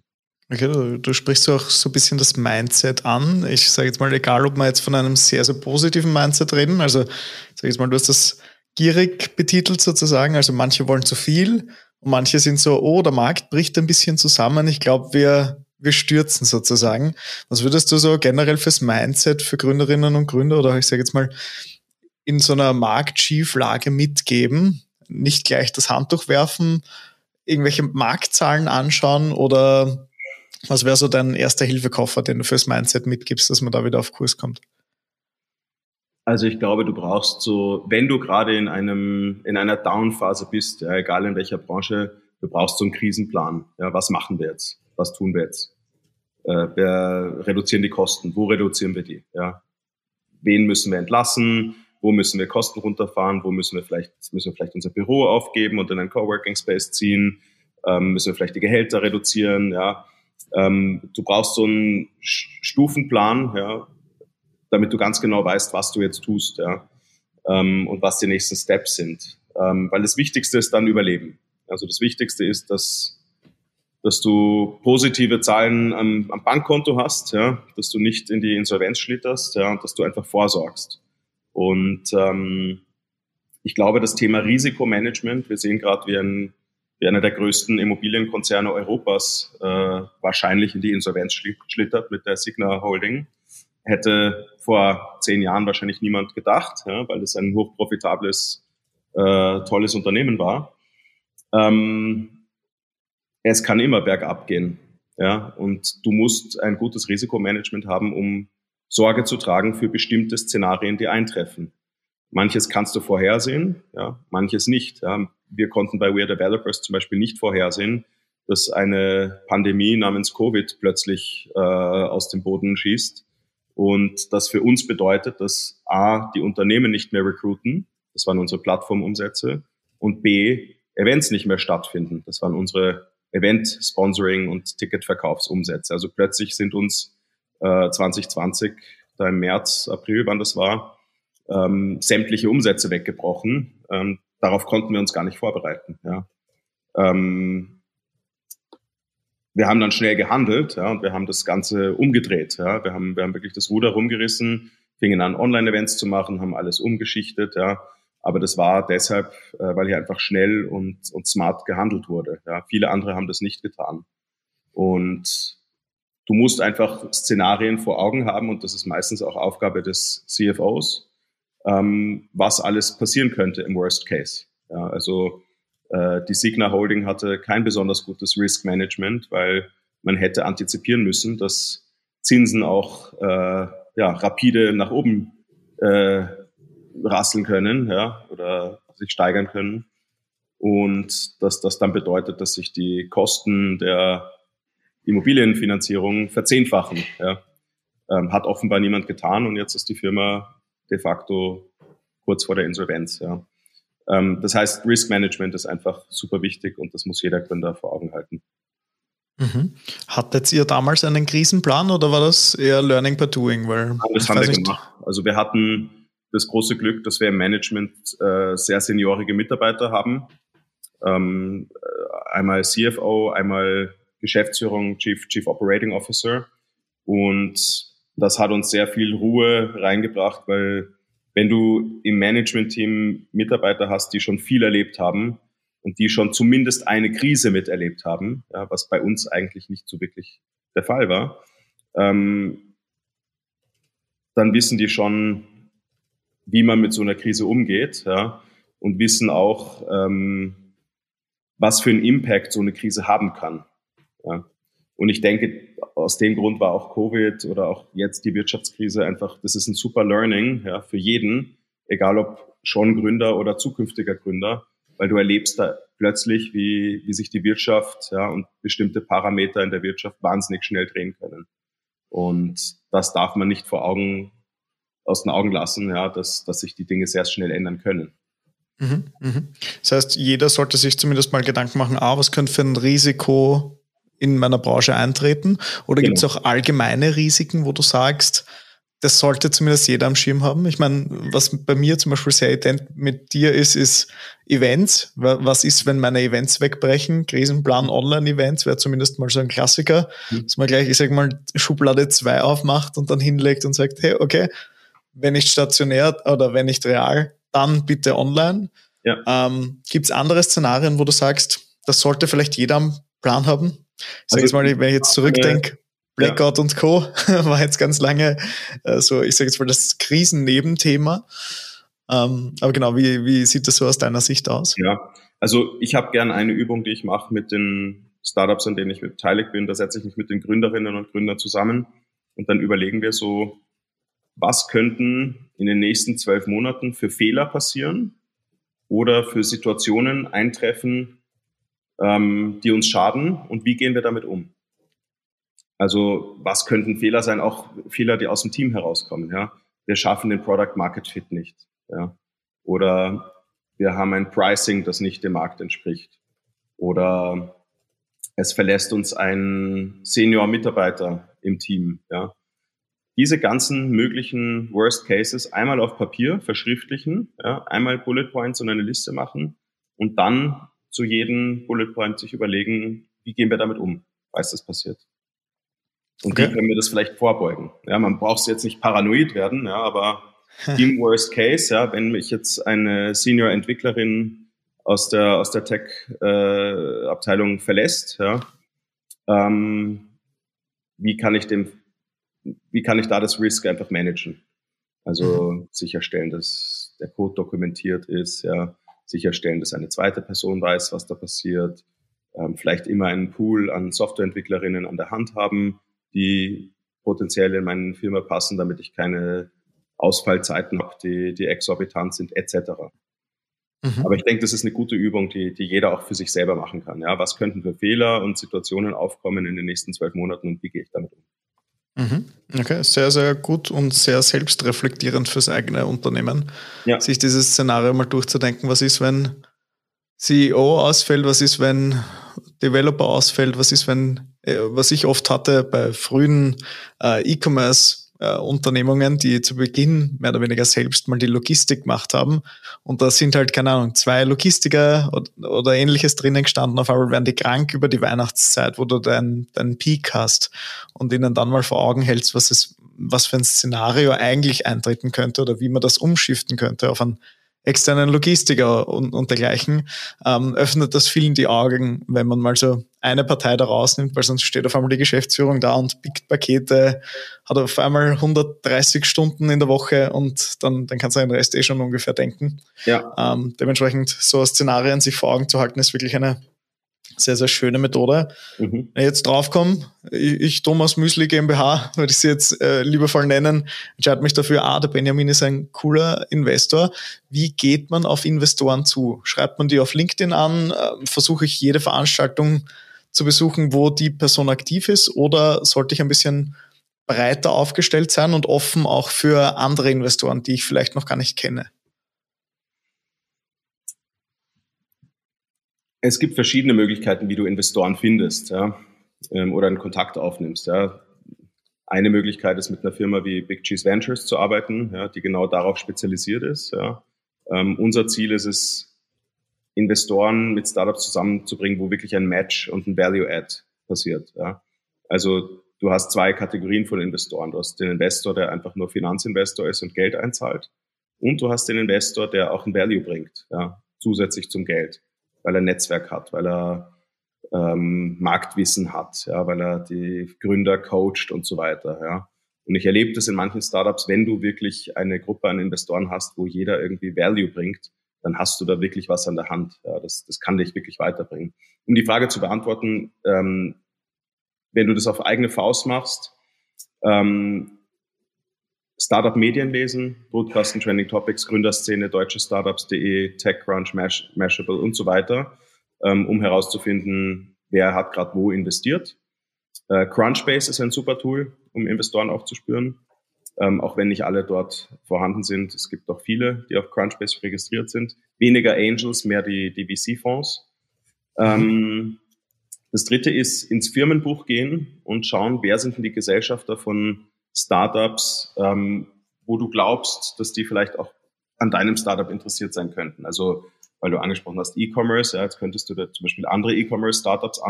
Okay, du, du sprichst auch so ein bisschen das Mindset an. Ich sage jetzt mal, egal ob wir jetzt von einem sehr, sehr positiven Mindset reden, also sag jetzt mal, du hast das gierig betitelt sozusagen. Also manche wollen zu viel und manche sind so, oh, der Markt bricht ein bisschen zusammen. Ich glaube, wir, wir stürzen sozusagen. Was würdest du so generell fürs Mindset für Gründerinnen und Gründer oder ich sage jetzt mal in so einer Marktschieflage mitgeben? Nicht gleich das Handtuch werfen, irgendwelche Marktzahlen anschauen oder was wäre so dein erster Hilfekoffer, den du fürs Mindset mitgibst, dass man da wieder auf Kurs kommt? Also ich glaube, du brauchst so, wenn du gerade in einem, in einer Down-Phase bist, ja, egal in welcher Branche, du brauchst so einen Krisenplan. Ja, was machen wir jetzt? Was tun wir jetzt? Äh, wir reduzieren die Kosten. Wo reduzieren wir die? Ja, wen müssen wir entlassen? Wo müssen wir Kosten runterfahren? Wo müssen wir vielleicht, müssen wir vielleicht unser Büro aufgeben und in einen Coworking Space ziehen? Ähm, müssen wir vielleicht die Gehälter reduzieren? Ja, ähm, du brauchst so einen Stufenplan, ja, damit du ganz genau weißt, was du jetzt tust, ja, ähm, und was die nächsten Steps sind. Ähm, weil das Wichtigste ist dann Überleben. Also das Wichtigste ist, dass, dass du positive Zahlen am, am Bankkonto hast, ja, dass du nicht in die Insolvenz schlitterst, ja, und dass du einfach vorsorgst. Und ähm, ich glaube, das Thema Risikomanagement, wir sehen gerade, wie, ein, wie einer der größten Immobilienkonzerne Europas äh, wahrscheinlich in die Insolvenz schlittert mit der Signa Holding hätte vor zehn Jahren wahrscheinlich niemand gedacht, ja, weil es ein hochprofitables, äh, tolles Unternehmen war. Ähm, es kann immer bergab gehen. Ja, und du musst ein gutes Risikomanagement haben, um Sorge zu tragen für bestimmte Szenarien, die eintreffen. Manches kannst du vorhersehen, ja, manches nicht. Ja. Wir konnten bei We're Developers zum Beispiel nicht vorhersehen, dass eine Pandemie namens Covid plötzlich äh, aus dem Boden schießt und das für uns bedeutet, dass A, die Unternehmen nicht mehr recruiten, das waren unsere Plattformumsätze, und B, Events nicht mehr stattfinden, das waren unsere Event-Sponsoring und Ticketverkaufsumsätze. Also plötzlich sind uns äh, 2020, da im März, April, wann das war, ähm, sämtliche Umsätze weggebrochen. Ähm, darauf konnten wir uns gar nicht vorbereiten. Ja. Ähm, wir haben dann schnell gehandelt ja, und wir haben das Ganze umgedreht. Ja. Wir, haben, wir haben wirklich das Ruder rumgerissen, fingen an, Online-Events zu machen, haben alles umgeschichtet. Ja. Aber das war deshalb, äh, weil hier einfach schnell und, und smart gehandelt wurde. Ja. Viele andere haben das nicht getan. Und du musst einfach Szenarien vor Augen haben und das ist meistens auch Aufgabe des CFOs, ähm, was alles passieren könnte im Worst Case. Ja, also äh, die Signa Holding hatte kein besonders gutes Risk Management, weil man hätte antizipieren müssen, dass Zinsen auch äh, ja, rapide nach oben äh, rasseln können ja, oder sich steigern können. Und dass das dann bedeutet, dass sich die Kosten der Immobilienfinanzierung verzehnfachen. Ja. Ähm, hat offenbar niemand getan und jetzt ist die Firma de facto kurz vor der Insolvenz. Ja. Ähm, das heißt, Risk Management ist einfach super wichtig und das muss jeder Gründer vor Augen halten. Mhm. Hattet ihr damals einen Krisenplan oder war das eher Learning by Doing? Weil, das haben wir nicht. gemacht. Also wir hatten das große Glück, dass wir im Management äh, sehr seniorige Mitarbeiter haben. Ähm, äh, einmal CFO, einmal Geschäftsführung, Chief, Chief Operating Officer. Und das hat uns sehr viel Ruhe reingebracht, weil wenn du im Management-Team Mitarbeiter hast, die schon viel erlebt haben und die schon zumindest eine Krise miterlebt haben, ja, was bei uns eigentlich nicht so wirklich der Fall war, ähm, dann wissen die schon, wie man mit so einer Krise umgeht ja, und wissen auch, ähm, was für einen Impact so eine Krise haben kann. Ja. Und ich denke, aus dem Grund war auch Covid oder auch jetzt die Wirtschaftskrise einfach, das ist ein super Learning ja, für jeden, egal ob schon Gründer oder zukünftiger Gründer, weil du erlebst da plötzlich, wie, wie sich die Wirtschaft ja, und bestimmte Parameter in der Wirtschaft wahnsinnig schnell drehen können. Und das darf man nicht vor Augen, aus den Augen lassen, ja, dass, dass sich die Dinge sehr schnell ändern können. Mhm, mhm. Das heißt, jeder sollte sich zumindest mal Gedanken machen, ah, was könnte für ein Risiko in meiner Branche eintreten? Oder genau. gibt es auch allgemeine Risiken, wo du sagst, das sollte zumindest jeder am Schirm haben. Ich meine, was bei mir zum Beispiel sehr ident mit dir ist, ist Events. Was ist, wenn meine Events wegbrechen? Krisenplan Online-Events wäre zumindest mal so ein Klassiker, mhm. dass man gleich, ich sag mal, Schublade 2 aufmacht und dann hinlegt und sagt, hey, okay, wenn nicht stationär oder wenn nicht real, dann bitte online. Ja. Ähm, Gibt es andere Szenarien, wo du sagst, das sollte vielleicht jeder am Plan haben? Ich sage also, jetzt mal, wenn ich jetzt zurückdenke, Blackout ja. und Co. war jetzt ganz lange äh, so, ich sage jetzt mal, das Krisennebenthema. Ähm, aber genau, wie, wie sieht das so aus deiner Sicht aus? Ja, also ich habe gern eine Übung, die ich mache mit den Startups, an denen ich beteiligt bin. Da setze ich mich mit den Gründerinnen und Gründern zusammen und dann überlegen wir so, was könnten in den nächsten zwölf Monaten für Fehler passieren oder für Situationen eintreffen, ähm, die uns schaden und wie gehen wir damit um? Also was könnten Fehler sein? Auch Fehler, die aus dem Team herauskommen. Ja, wir schaffen den Product Market Fit nicht. Ja, oder wir haben ein Pricing, das nicht dem Markt entspricht. Oder es verlässt uns ein Senior-Mitarbeiter im Team. Ja, diese ganzen möglichen Worst Cases einmal auf Papier verschriftlichen, ja, einmal Bullet Points und eine Liste machen und dann zu jedem Bullet Point sich überlegen, wie gehen wir damit um, falls das passiert. Und okay. wie können wir das vielleicht vorbeugen? Ja, man braucht jetzt nicht paranoid werden, ja, aber im Worst Case, ja, wenn mich jetzt eine Senior-Entwicklerin aus der, aus der Tech-Abteilung äh, verlässt, ja, ähm, wie kann ich dem, wie kann ich da das Risk einfach managen? Also mhm. sicherstellen, dass der Code dokumentiert ist, ja, sicherstellen, dass eine zweite Person weiß, was da passiert, ähm, vielleicht immer einen Pool an Softwareentwicklerinnen an der Hand haben, die potenziell in meine Firma passen, damit ich keine Ausfallzeiten habe, die, die exorbitant sind, etc. Mhm. Aber ich denke, das ist eine gute Übung, die, die jeder auch für sich selber machen kann. Ja, was könnten für Fehler und Situationen aufkommen in den nächsten zwölf Monaten und wie gehe ich damit um? Mhm. Okay, sehr, sehr gut und sehr selbstreflektierend fürs eigene Unternehmen, ja. sich dieses Szenario mal durchzudenken. Was ist, wenn CEO ausfällt? Was ist, wenn Developer ausfällt? Was ist, wenn, äh, was ich oft hatte bei frühen äh, E-Commerce äh, Unternehmungen, die zu Beginn mehr oder weniger selbst mal die Logistik gemacht haben. Und da sind halt, keine Ahnung, zwei Logistiker oder, oder ähnliches drinnen gestanden. Auf einmal werden die krank über die Weihnachtszeit, wo du deinen dein Peak hast und ihnen dann mal vor Augen hältst, was es, was für ein Szenario eigentlich eintreten könnte oder wie man das umschiften könnte auf ein externen Logistiker und, und dergleichen, ähm, öffnet das vielen die Augen, wenn man mal so eine Partei da rausnimmt, weil sonst steht auf einmal die Geschäftsführung da und pickt Pakete, hat auf einmal 130 Stunden in der Woche und dann, dann kannst du den Rest eh schon ungefähr denken. Ja. Ähm, dementsprechend so Szenarien sich vor Augen zu halten, ist wirklich eine sehr, sehr schöne Methode. Mhm. Jetzt draufkomme, ich, ich Thomas Müsli GmbH, würde ich sie jetzt äh, liebevoll nennen, entscheide mich dafür, ah, der Benjamin ist ein cooler Investor. Wie geht man auf Investoren zu? Schreibt man die auf LinkedIn an? Äh, versuche ich jede Veranstaltung zu besuchen, wo die Person aktiv ist? Oder sollte ich ein bisschen breiter aufgestellt sein und offen auch für andere Investoren, die ich vielleicht noch gar nicht kenne? Es gibt verschiedene Möglichkeiten, wie du Investoren findest ja, ähm, oder einen Kontakt aufnimmst. Ja. Eine Möglichkeit ist, mit einer Firma wie Big Cheese Ventures zu arbeiten, ja, die genau darauf spezialisiert ist. Ja. Ähm, unser Ziel ist es, Investoren mit Startups zusammenzubringen, wo wirklich ein Match und ein Value-Add passiert. Ja. Also du hast zwei Kategorien von Investoren. Du hast den Investor, der einfach nur Finanzinvestor ist und Geld einzahlt. Und du hast den Investor, der auch ein Value bringt, ja, zusätzlich zum Geld weil er Netzwerk hat, weil er ähm, Marktwissen hat, ja, weil er die Gründer coacht und so weiter. Ja. Und ich erlebe das in manchen Startups, wenn du wirklich eine Gruppe an Investoren hast, wo jeder irgendwie Value bringt, dann hast du da wirklich was an der Hand. Ja, das, das kann dich wirklich weiterbringen. Um die Frage zu beantworten, ähm, wenn du das auf eigene Faust machst, ähm, Startup Medienwesen, Broadcasten Trending Topics, Gründerszene, deutsche Startups.de, TechCrunch, Mash, Mashable und so weiter, ähm, um herauszufinden, wer hat gerade wo investiert. Äh, Crunchbase ist ein super Tool, um Investoren aufzuspüren, ähm, auch wenn nicht alle dort vorhanden sind. Es gibt auch viele, die auf Crunchbase registriert sind. Weniger Angels, mehr die, die VC-Fonds. Ähm, das dritte ist ins Firmenbuch gehen und schauen, wer sind denn die Gesellschafter von Startups, ähm, wo du glaubst, dass die vielleicht auch an deinem Startup interessiert sein könnten. Also, weil du angesprochen hast, E-Commerce, ja, jetzt könntest du da zum Beispiel andere E-Commerce-Startups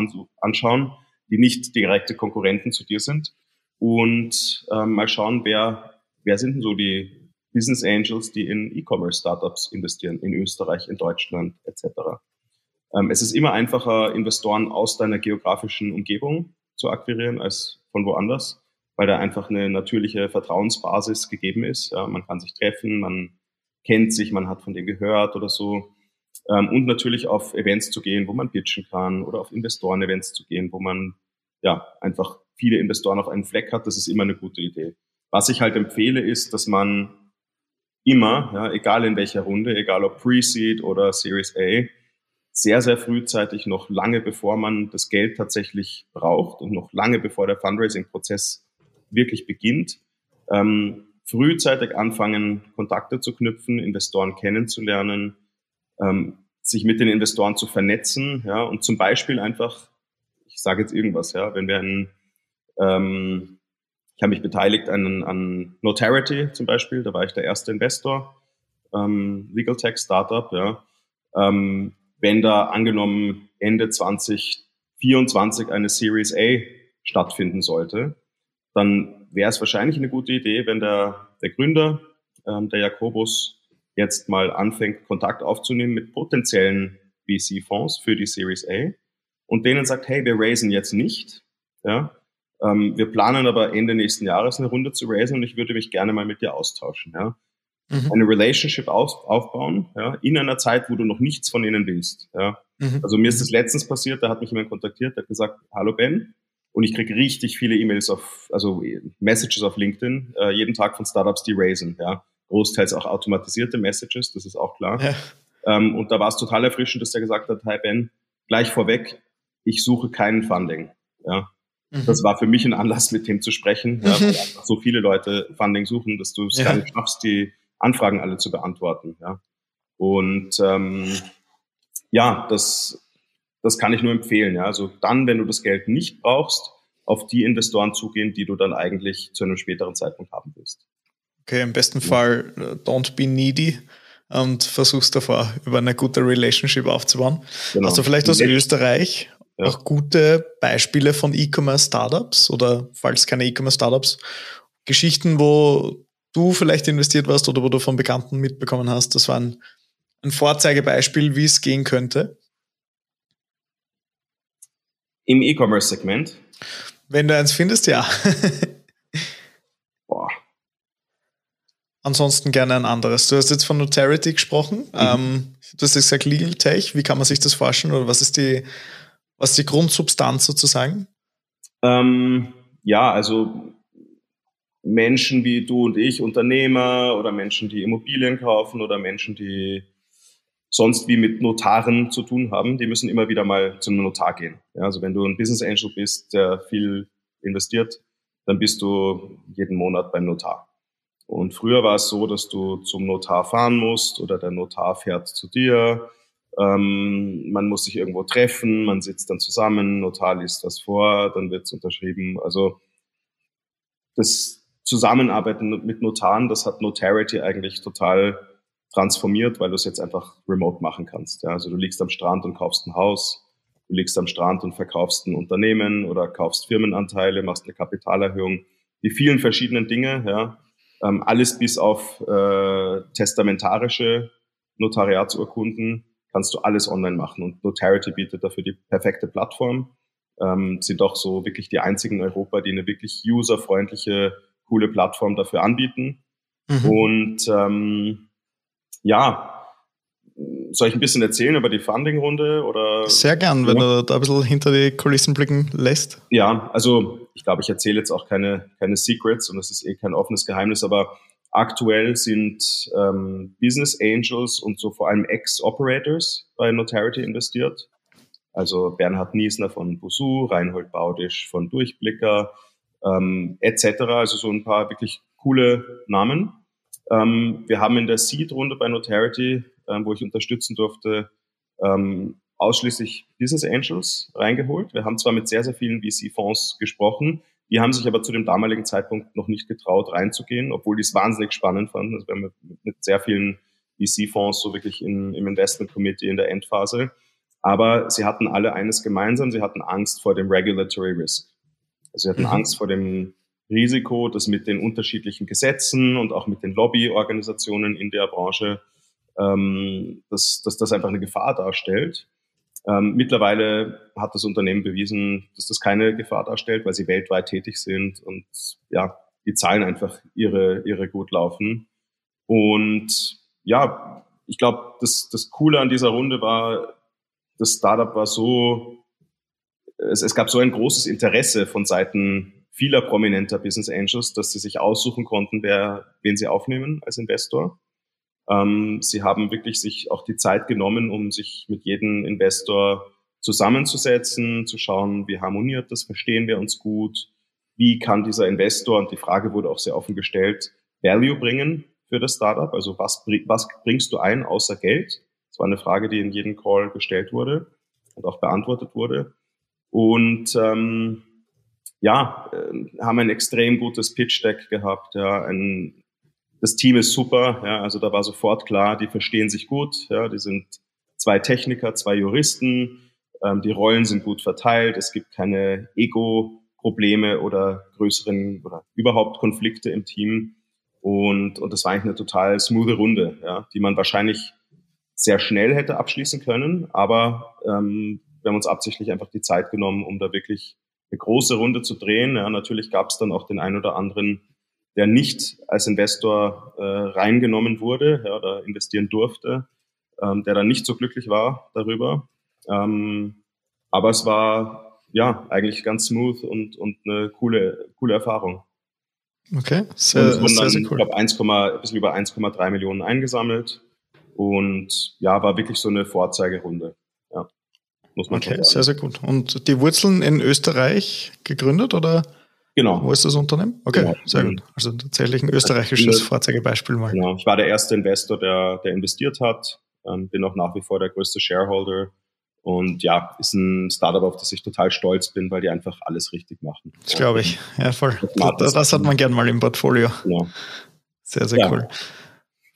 anschauen, die nicht direkte Konkurrenten zu dir sind und ähm, mal schauen, wer, wer sind denn so die Business Angels, die in E-Commerce-Startups investieren, in Österreich, in Deutschland etc. Ähm, es ist immer einfacher, Investoren aus deiner geografischen Umgebung zu akquirieren als von woanders weil da einfach eine natürliche Vertrauensbasis gegeben ist. Ja, man kann sich treffen, man kennt sich, man hat von denen gehört oder so. Ähm, und natürlich auf Events zu gehen, wo man pitchen kann oder auf Investoren-Events zu gehen, wo man ja einfach viele Investoren auf einen Fleck hat. Das ist immer eine gute Idee. Was ich halt empfehle, ist, dass man immer, ja, egal in welcher Runde, egal ob Pre-Seed oder Series A, sehr, sehr frühzeitig, noch lange bevor man das Geld tatsächlich braucht und noch lange bevor der Fundraising-Prozess wirklich beginnt, ähm, frühzeitig anfangen, Kontakte zu knüpfen, Investoren kennenzulernen, ähm, sich mit den Investoren zu vernetzen, ja, und zum Beispiel einfach, ich sage jetzt irgendwas, ja, wenn wir ein, ähm, ich habe mich beteiligt an, an Notarity zum Beispiel, da war ich der erste Investor, ähm, Legal Tech Startup, ja, ähm, wenn da angenommen Ende 2024 eine Series A stattfinden sollte, dann wäre es wahrscheinlich eine gute Idee, wenn der, der Gründer, ähm, der Jakobus, jetzt mal anfängt, Kontakt aufzunehmen mit potenziellen VC-Fonds für die Series A und denen sagt, hey, wir raisen jetzt nicht, ja, ähm, wir planen aber Ende nächsten Jahres eine Runde zu raisen und ich würde mich gerne mal mit dir austauschen, ja. Mhm. Eine Relationship auf, aufbauen, ja, in einer Zeit, wo du noch nichts von ihnen willst, ja. Mhm. Also mir ist das letztens passiert, da hat mich jemand kontaktiert, der hat gesagt, hallo Ben, und ich kriege richtig viele E-Mails auf, also Messages auf LinkedIn, äh, jeden Tag von Startups, die raisen, ja großteils auch automatisierte Messages, das ist auch klar. Ja. Ähm, und da war es total erfrischend, dass der gesagt hat, hi Ben, gleich vorweg, ich suche keinen Funding. Ja. Mhm. Das war für mich ein Anlass, mit dem zu sprechen, ja, weil einfach so viele Leute Funding suchen, dass du es ja. gar nicht schaffst, die Anfragen alle zu beantworten. Ja. Und ähm, ja, das, das kann ich nur empfehlen. Ja. Also dann, wenn du das Geld nicht brauchst, auf die Investoren zugehen, die du dann eigentlich zu einem späteren Zeitpunkt haben willst. Okay, im besten Fall äh, don't be needy und versuchst davor über eine gute Relationship aufzubauen. Genau. Also vielleicht aus Österreich ja. auch gute Beispiele von E-Commerce-Startups oder falls keine E-Commerce-Startups, Geschichten, wo du vielleicht investiert warst oder wo du von Bekannten mitbekommen hast. Das war ein, ein Vorzeigebeispiel, wie es gehen könnte. Im E-Commerce-Segment? Wenn du eins findest, ja. Ansonsten gerne ein anderes. Du hast jetzt von Notarity gesprochen. Mhm. Ähm, du hast gesagt Legal Tech. Wie kann man sich das vorstellen oder was ist die, was ist die Grundsubstanz sozusagen? Ähm, ja, also Menschen wie du und ich, Unternehmer oder Menschen, die Immobilien kaufen oder Menschen, die sonst wie mit Notaren zu tun haben, die müssen immer wieder mal zu einem Notar gehen. Ja, also wenn du ein Business Angel bist, der viel investiert, dann bist du jeden Monat beim Notar. Und früher war es so, dass du zum Notar fahren musst oder der Notar fährt zu dir. Ähm, man muss sich irgendwo treffen, man sitzt dann zusammen, Notar liest das vor, dann wird es unterschrieben. Also das Zusammenarbeiten mit Notaren, das hat Notarity eigentlich total transformiert, weil du es jetzt einfach remote machen kannst. Ja? Also du liegst am Strand und kaufst ein Haus, du liegst am Strand und verkaufst ein Unternehmen oder kaufst Firmenanteile, machst eine Kapitalerhöhung. Die vielen verschiedenen Dinge, ja, ähm, alles bis auf äh, testamentarische Notariatsurkunden kannst du alles online machen. Und Notarity bietet dafür die perfekte Plattform. Ähm, sind auch so wirklich die einzigen in Europa, die eine wirklich userfreundliche, coole Plattform dafür anbieten. Mhm. Und ähm, ja, soll ich ein bisschen erzählen über die Funding-Runde? Oder? Sehr gern, wenn du da ein bisschen hinter die Kulissen blicken lässt. Ja, also ich glaube, ich erzähle jetzt auch keine, keine Secrets und es ist eh kein offenes Geheimnis, aber aktuell sind ähm, Business Angels und so vor allem Ex-Operators bei Notarity investiert. Also Bernhard Niesner von Busu, Reinhold Baudisch von Durchblicker ähm, etc. Also so ein paar wirklich coole Namen. Ähm, wir haben in der Seed-Runde bei Notarity ähm, wo ich unterstützen durfte, ähm, ausschließlich Business Angels reingeholt. Wir haben zwar mit sehr, sehr vielen VC-Fonds gesprochen, die haben sich aber zu dem damaligen Zeitpunkt noch nicht getraut, reinzugehen, obwohl die es wahnsinnig spannend fanden. Also wir haben mit, mit sehr vielen VC-Fonds so wirklich in, im Investment Committee in der Endphase. Aber sie hatten alle eines gemeinsam, sie hatten Angst vor dem Regulatory Risk. Also sie hatten mhm. Angst vor dem Risiko, dass mit den unterschiedlichen Gesetzen und auch mit den Lobbyorganisationen in der Branche ähm, dass, dass das einfach eine Gefahr darstellt. Ähm, mittlerweile hat das Unternehmen bewiesen, dass das keine Gefahr darstellt, weil sie weltweit tätig sind und ja, die Zahlen einfach ihre, ihre gut laufen. Und ja, ich glaube, das, das Coole an dieser Runde war, das Startup war so, es, es gab so ein großes Interesse von Seiten vieler prominenter Business Angels, dass sie sich aussuchen konnten, wer, wen sie aufnehmen als Investor. Ähm, sie haben wirklich sich auch die Zeit genommen, um sich mit jedem Investor zusammenzusetzen, zu schauen, wie harmoniert das, verstehen wir uns gut, wie kann dieser Investor, und die Frage wurde auch sehr offen gestellt, Value bringen für das Startup? Also was, was bringst du ein außer Geld? Das war eine Frage, die in jedem Call gestellt wurde und auch beantwortet wurde. Und ähm, ja, äh, haben ein extrem gutes Pitch-Deck gehabt. Ja, ein, das Team ist super. Ja, also da war sofort klar, die verstehen sich gut. Ja, die sind zwei Techniker, zwei Juristen. Ähm, die Rollen sind gut verteilt. Es gibt keine Ego-Probleme oder größeren oder überhaupt Konflikte im Team. Und, und das war eigentlich eine total smoothe Runde, ja, die man wahrscheinlich sehr schnell hätte abschließen können. Aber ähm, wir haben uns absichtlich einfach die Zeit genommen, um da wirklich eine große Runde zu drehen. Ja, natürlich gab es dann auch den einen oder anderen, der nicht als Investor äh, reingenommen wurde ja, oder investieren durfte, ähm, der dann nicht so glücklich war darüber. Ähm, aber es war ja eigentlich ganz smooth und, und eine coole, coole Erfahrung. Okay, sehr, sehr, dann, sehr cool. Ich glaube, ein bisschen über 1,3 Millionen eingesammelt und ja, war wirklich so eine Vorzeigerunde muss man okay, sagen. Sehr, sehr gut. Und die Wurzeln in Österreich gegründet oder? Genau. Wo ist das Unternehmen? Okay, genau. sehr gut. Also tatsächlich ein österreichisches Vorzeigebeispiel mal. Genau. Ich war der erste Investor, der, der investiert hat. Ähm, bin auch nach wie vor der größte Shareholder. Und ja, ist ein Startup, auf das ich total stolz bin, weil die einfach alles richtig machen. Das glaube ich. Ja, voll. Das, das, hat man gern mal im Portfolio. Genau. Sehr, sehr ja. cool.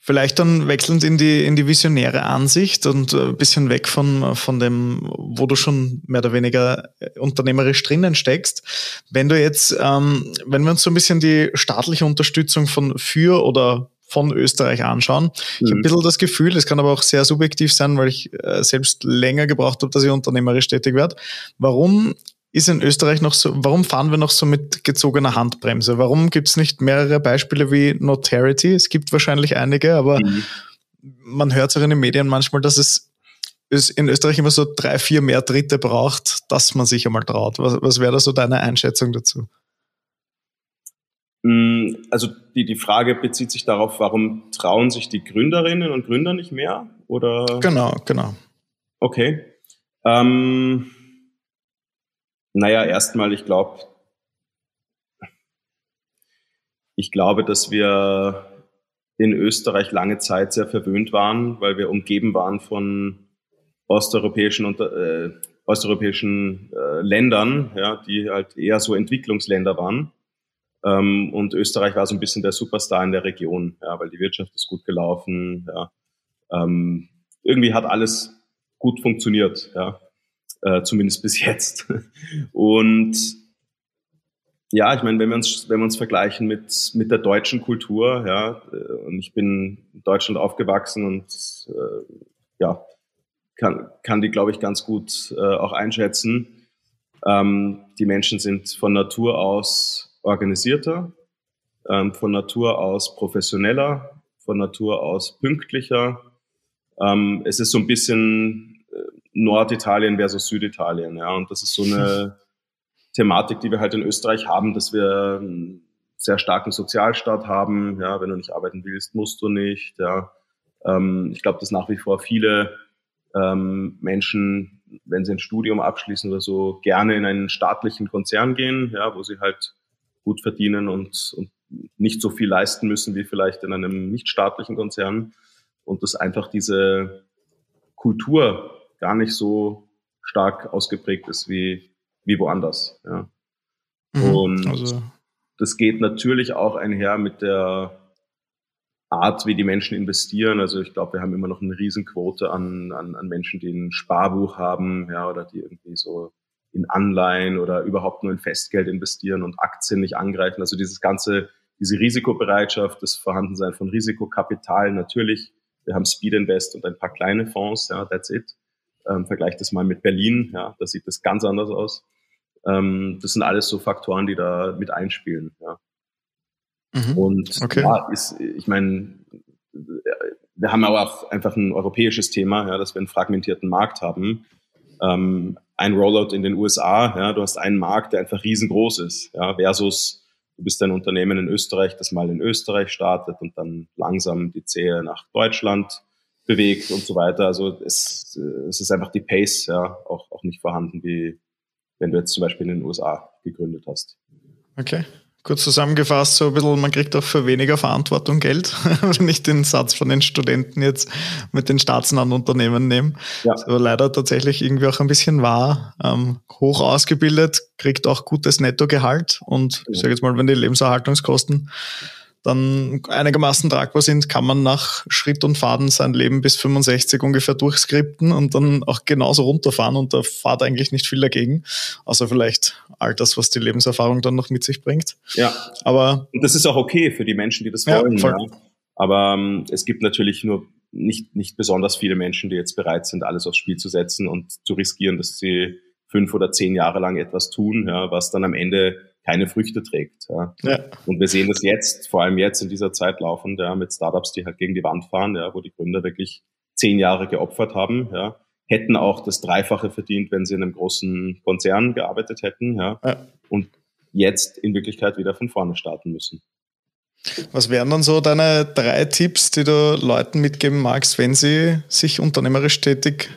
Vielleicht dann wechselnd in die, in die visionäre Ansicht und ein bisschen weg von, von dem, wo du schon mehr oder weniger unternehmerisch drinnen steckst. Wenn du jetzt, ähm, wenn wir uns so ein bisschen die staatliche Unterstützung von für oder von Österreich anschauen. Ich habe ein mhm. bisschen das Gefühl, es kann aber auch sehr subjektiv sein, weil ich äh, selbst länger gebraucht habe, dass ich unternehmerisch tätig werde. Warum ist in Österreich noch so, warum fahren wir noch so mit gezogener Handbremse? Warum gibt es nicht mehrere Beispiele wie Notarity? Es gibt wahrscheinlich einige, aber mhm. man hört auch in den Medien manchmal, dass es, es in Österreich immer so drei, vier mehr Dritte braucht, dass man sich einmal traut. Was, was wäre da so deine Einschätzung dazu? Mm, also die, die Frage bezieht sich darauf, warum trauen sich die Gründerinnen und Gründer nicht mehr? Oder? Genau, genau. Okay. Ähm, naja, erstmal, ich glaube, ich glaube, dass wir in Österreich lange Zeit sehr verwöhnt waren, weil wir umgeben waren von osteuropäischen, äh, osteuropäischen äh, Ländern, ja, die halt eher so Entwicklungsländer waren. Ähm, und Österreich war so ein bisschen der Superstar in der Region, ja, weil die Wirtschaft ist gut gelaufen. Ja. Ähm, irgendwie hat alles gut funktioniert. Ja äh, zumindest bis jetzt. Und ja, ich meine, wenn wir uns, wenn wir uns vergleichen mit, mit der deutschen Kultur, ja, äh, und ich bin in Deutschland aufgewachsen und äh, ja, kann, kann die, glaube ich, ganz gut äh, auch einschätzen. Ähm, die Menschen sind von Natur aus organisierter, ähm, von Natur aus professioneller, von Natur aus pünktlicher. Ähm, es ist so ein bisschen Norditalien versus Süditalien. Ja, und das ist so eine Thematik, die wir halt in Österreich haben, dass wir einen sehr starken Sozialstaat haben. Ja, wenn du nicht arbeiten willst, musst du nicht. Ja, ähm, ich glaube, dass nach wie vor viele ähm, Menschen, wenn sie ein Studium abschließen oder so, gerne in einen staatlichen Konzern gehen, ja, wo sie halt gut verdienen und, und nicht so viel leisten müssen wie vielleicht in einem nicht staatlichen Konzern. Und dass einfach diese Kultur gar nicht so stark ausgeprägt ist wie, wie woanders. Ja. Mhm, und also. das geht natürlich auch einher mit der Art, wie die Menschen investieren. Also ich glaube, wir haben immer noch eine Riesenquote an, an, an Menschen, die ein Sparbuch haben, ja, oder die irgendwie so in Anleihen oder überhaupt nur in Festgeld investieren und Aktien nicht angreifen. Also dieses ganze, diese Risikobereitschaft, das Vorhandensein von Risikokapital natürlich. Wir haben Speed Invest und ein paar kleine Fonds, ja, that's it. Ähm, vergleich das mal mit Berlin, ja, da sieht das ganz anders aus. Ähm, das sind alles so Faktoren, die da mit einspielen. Ja. Mhm. Und okay. ja, ist, ich meine, wir haben aber auch einfach ein europäisches Thema, ja, dass wir einen fragmentierten Markt haben. Ähm, ein Rollout in den USA, ja, du hast einen Markt, der einfach riesengroß ist, ja, versus du bist ein Unternehmen in Österreich, das mal in Österreich startet und dann langsam die Zehe nach Deutschland bewegt und so weiter. Also es, es ist einfach die Pace ja auch, auch nicht vorhanden, wie wenn du jetzt zum Beispiel in den USA gegründet hast. Okay. Kurz zusammengefasst, so ein bisschen, man kriegt auch für weniger Verantwortung Geld, wenn ich den Satz von den Studenten jetzt mit den staatsnahen Unternehmen nehme. Ja. aber leider tatsächlich irgendwie auch ein bisschen wahr. Ähm, hoch ausgebildet, kriegt auch gutes Nettogehalt und ich sage jetzt mal, wenn die Lebenserhaltungskosten dann einigermaßen tragbar sind, kann man nach Schritt und Faden sein Leben bis 65 ungefähr durchskripten und dann auch genauso runterfahren und da fahrt eigentlich nicht viel dagegen, außer vielleicht all das, was die Lebenserfahrung dann noch mit sich bringt. Ja. Aber. Und das ist auch okay für die Menschen, die das wollen. Ja, ja. Aber ähm, es gibt natürlich nur nicht, nicht besonders viele Menschen, die jetzt bereit sind, alles aufs Spiel zu setzen und zu riskieren, dass sie fünf oder zehn Jahre lang etwas tun, ja, was dann am Ende keine Früchte trägt. Ja. ja. Und wir sehen das jetzt, vor allem jetzt in dieser Zeit laufend, ja, mit Startups, die halt gegen die Wand fahren, ja, wo die Gründer wirklich zehn Jahre geopfert haben, ja, hätten auch das Dreifache verdient, wenn sie in einem großen Konzern gearbeitet hätten, ja, ja. und jetzt in Wirklichkeit wieder von vorne starten müssen. Was wären dann so deine drei Tipps, die du Leuten mitgeben magst, wenn sie sich unternehmerisch tätig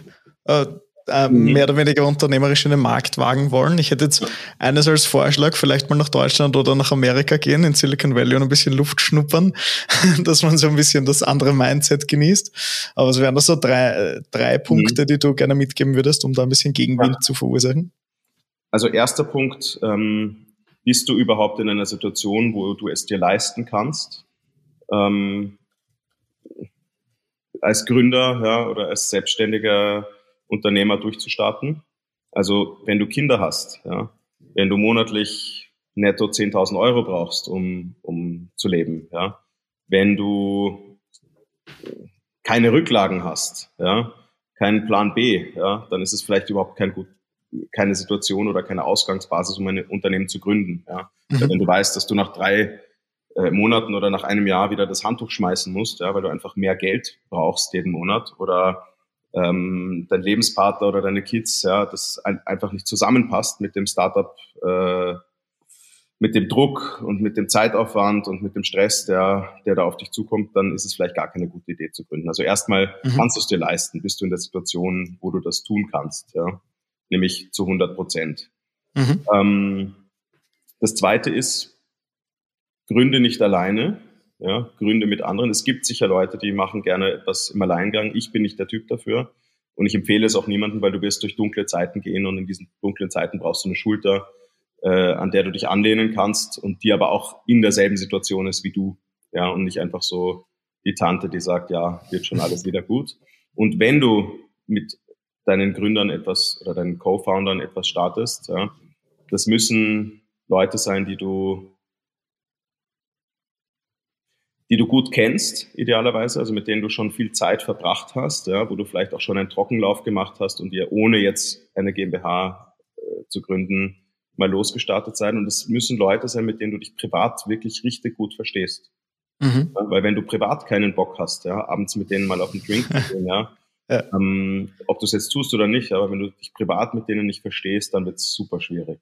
äh, äh, mhm. mehr oder weniger unternehmerisch in den Markt wagen wollen. Ich hätte jetzt eines als Vorschlag, vielleicht mal nach Deutschland oder nach Amerika gehen, in Silicon Valley und ein bisschen Luft schnuppern, dass man so ein bisschen das andere Mindset genießt. Aber es wären da so drei, drei mhm. Punkte, mhm. die du gerne mitgeben würdest, um da ein bisschen Gegenwind ja. zu verursachen. Also erster Punkt, ähm, bist du überhaupt in einer Situation, wo du es dir leisten kannst? Ähm, als Gründer ja, oder als Selbstständiger Unternehmer durchzustarten. Also wenn du Kinder hast, ja, wenn du monatlich netto 10.000 Euro brauchst, um, um zu leben, ja, wenn du keine Rücklagen hast, ja, keinen Plan B, ja, dann ist es vielleicht überhaupt kein gut, keine Situation oder keine Ausgangsbasis, um ein Unternehmen zu gründen. Ja. Mhm. Wenn du weißt, dass du nach drei äh, Monaten oder nach einem Jahr wieder das Handtuch schmeißen musst, ja, weil du einfach mehr Geld brauchst jeden Monat oder ähm, dein Lebenspartner oder deine Kids, ja, das ein, einfach nicht zusammenpasst mit dem Startup, äh, mit dem Druck und mit dem Zeitaufwand und mit dem Stress, der, der da auf dich zukommt, dann ist es vielleicht gar keine gute Idee zu gründen. Also erstmal mhm. kannst du es dir leisten, bist du in der Situation, wo du das tun kannst, ja, nämlich zu 100 Prozent. Mhm. Ähm, das zweite ist, gründe nicht alleine, ja, Gründe mit anderen. Es gibt sicher Leute, die machen gerne etwas im Alleingang. Ich bin nicht der Typ dafür. Und ich empfehle es auch niemandem, weil du wirst durch dunkle Zeiten gehen und in diesen dunklen Zeiten brauchst du eine Schulter, äh, an der du dich anlehnen kannst und die aber auch in derselben Situation ist wie du. Ja, und nicht einfach so die Tante, die sagt, ja, wird schon alles wieder gut. Und wenn du mit deinen Gründern etwas oder deinen Co-Foundern etwas startest, ja, das müssen Leute sein, die du die du gut kennst, idealerweise, also mit denen du schon viel Zeit verbracht hast, ja, wo du vielleicht auch schon einen Trockenlauf gemacht hast und ihr ohne jetzt eine GmbH äh, zu gründen mal losgestartet sein. Und es müssen Leute sein, mit denen du dich privat wirklich richtig gut verstehst. Mhm. Ja, weil wenn du privat keinen Bock hast, ja, abends mit denen mal auf einen Drink zu gehen, ja, ja. Ähm, ob du es jetzt tust oder nicht, aber wenn du dich privat mit denen nicht verstehst, dann wird es super schwierig.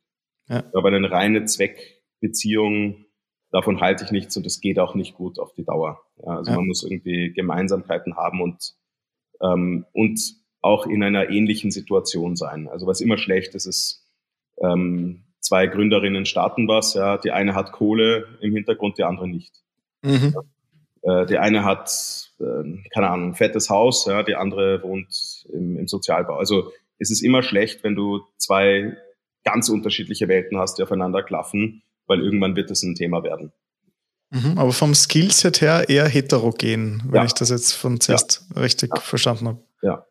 Ja. Aber eine reine Zweckbeziehung davon halte ich nichts und es geht auch nicht gut auf die Dauer. Ja, also ja. man muss irgendwie Gemeinsamkeiten haben und, ähm, und auch in einer ähnlichen Situation sein. Also was immer schlecht ist, ist, ähm, zwei Gründerinnen starten was, ja, die eine hat Kohle im Hintergrund, die andere nicht. Mhm. Ja. Äh, die eine hat, äh, keine Ahnung, ein fettes Haus, ja, die andere wohnt im, im Sozialbau. Also es ist immer schlecht, wenn du zwei ganz unterschiedliche Welten hast, die aufeinander klaffen weil irgendwann wird es ein Thema werden. Mhm, aber vom Skillset her eher heterogen, wenn ja. ich das jetzt von zuerst ja. richtig ja. verstanden habe. Ja.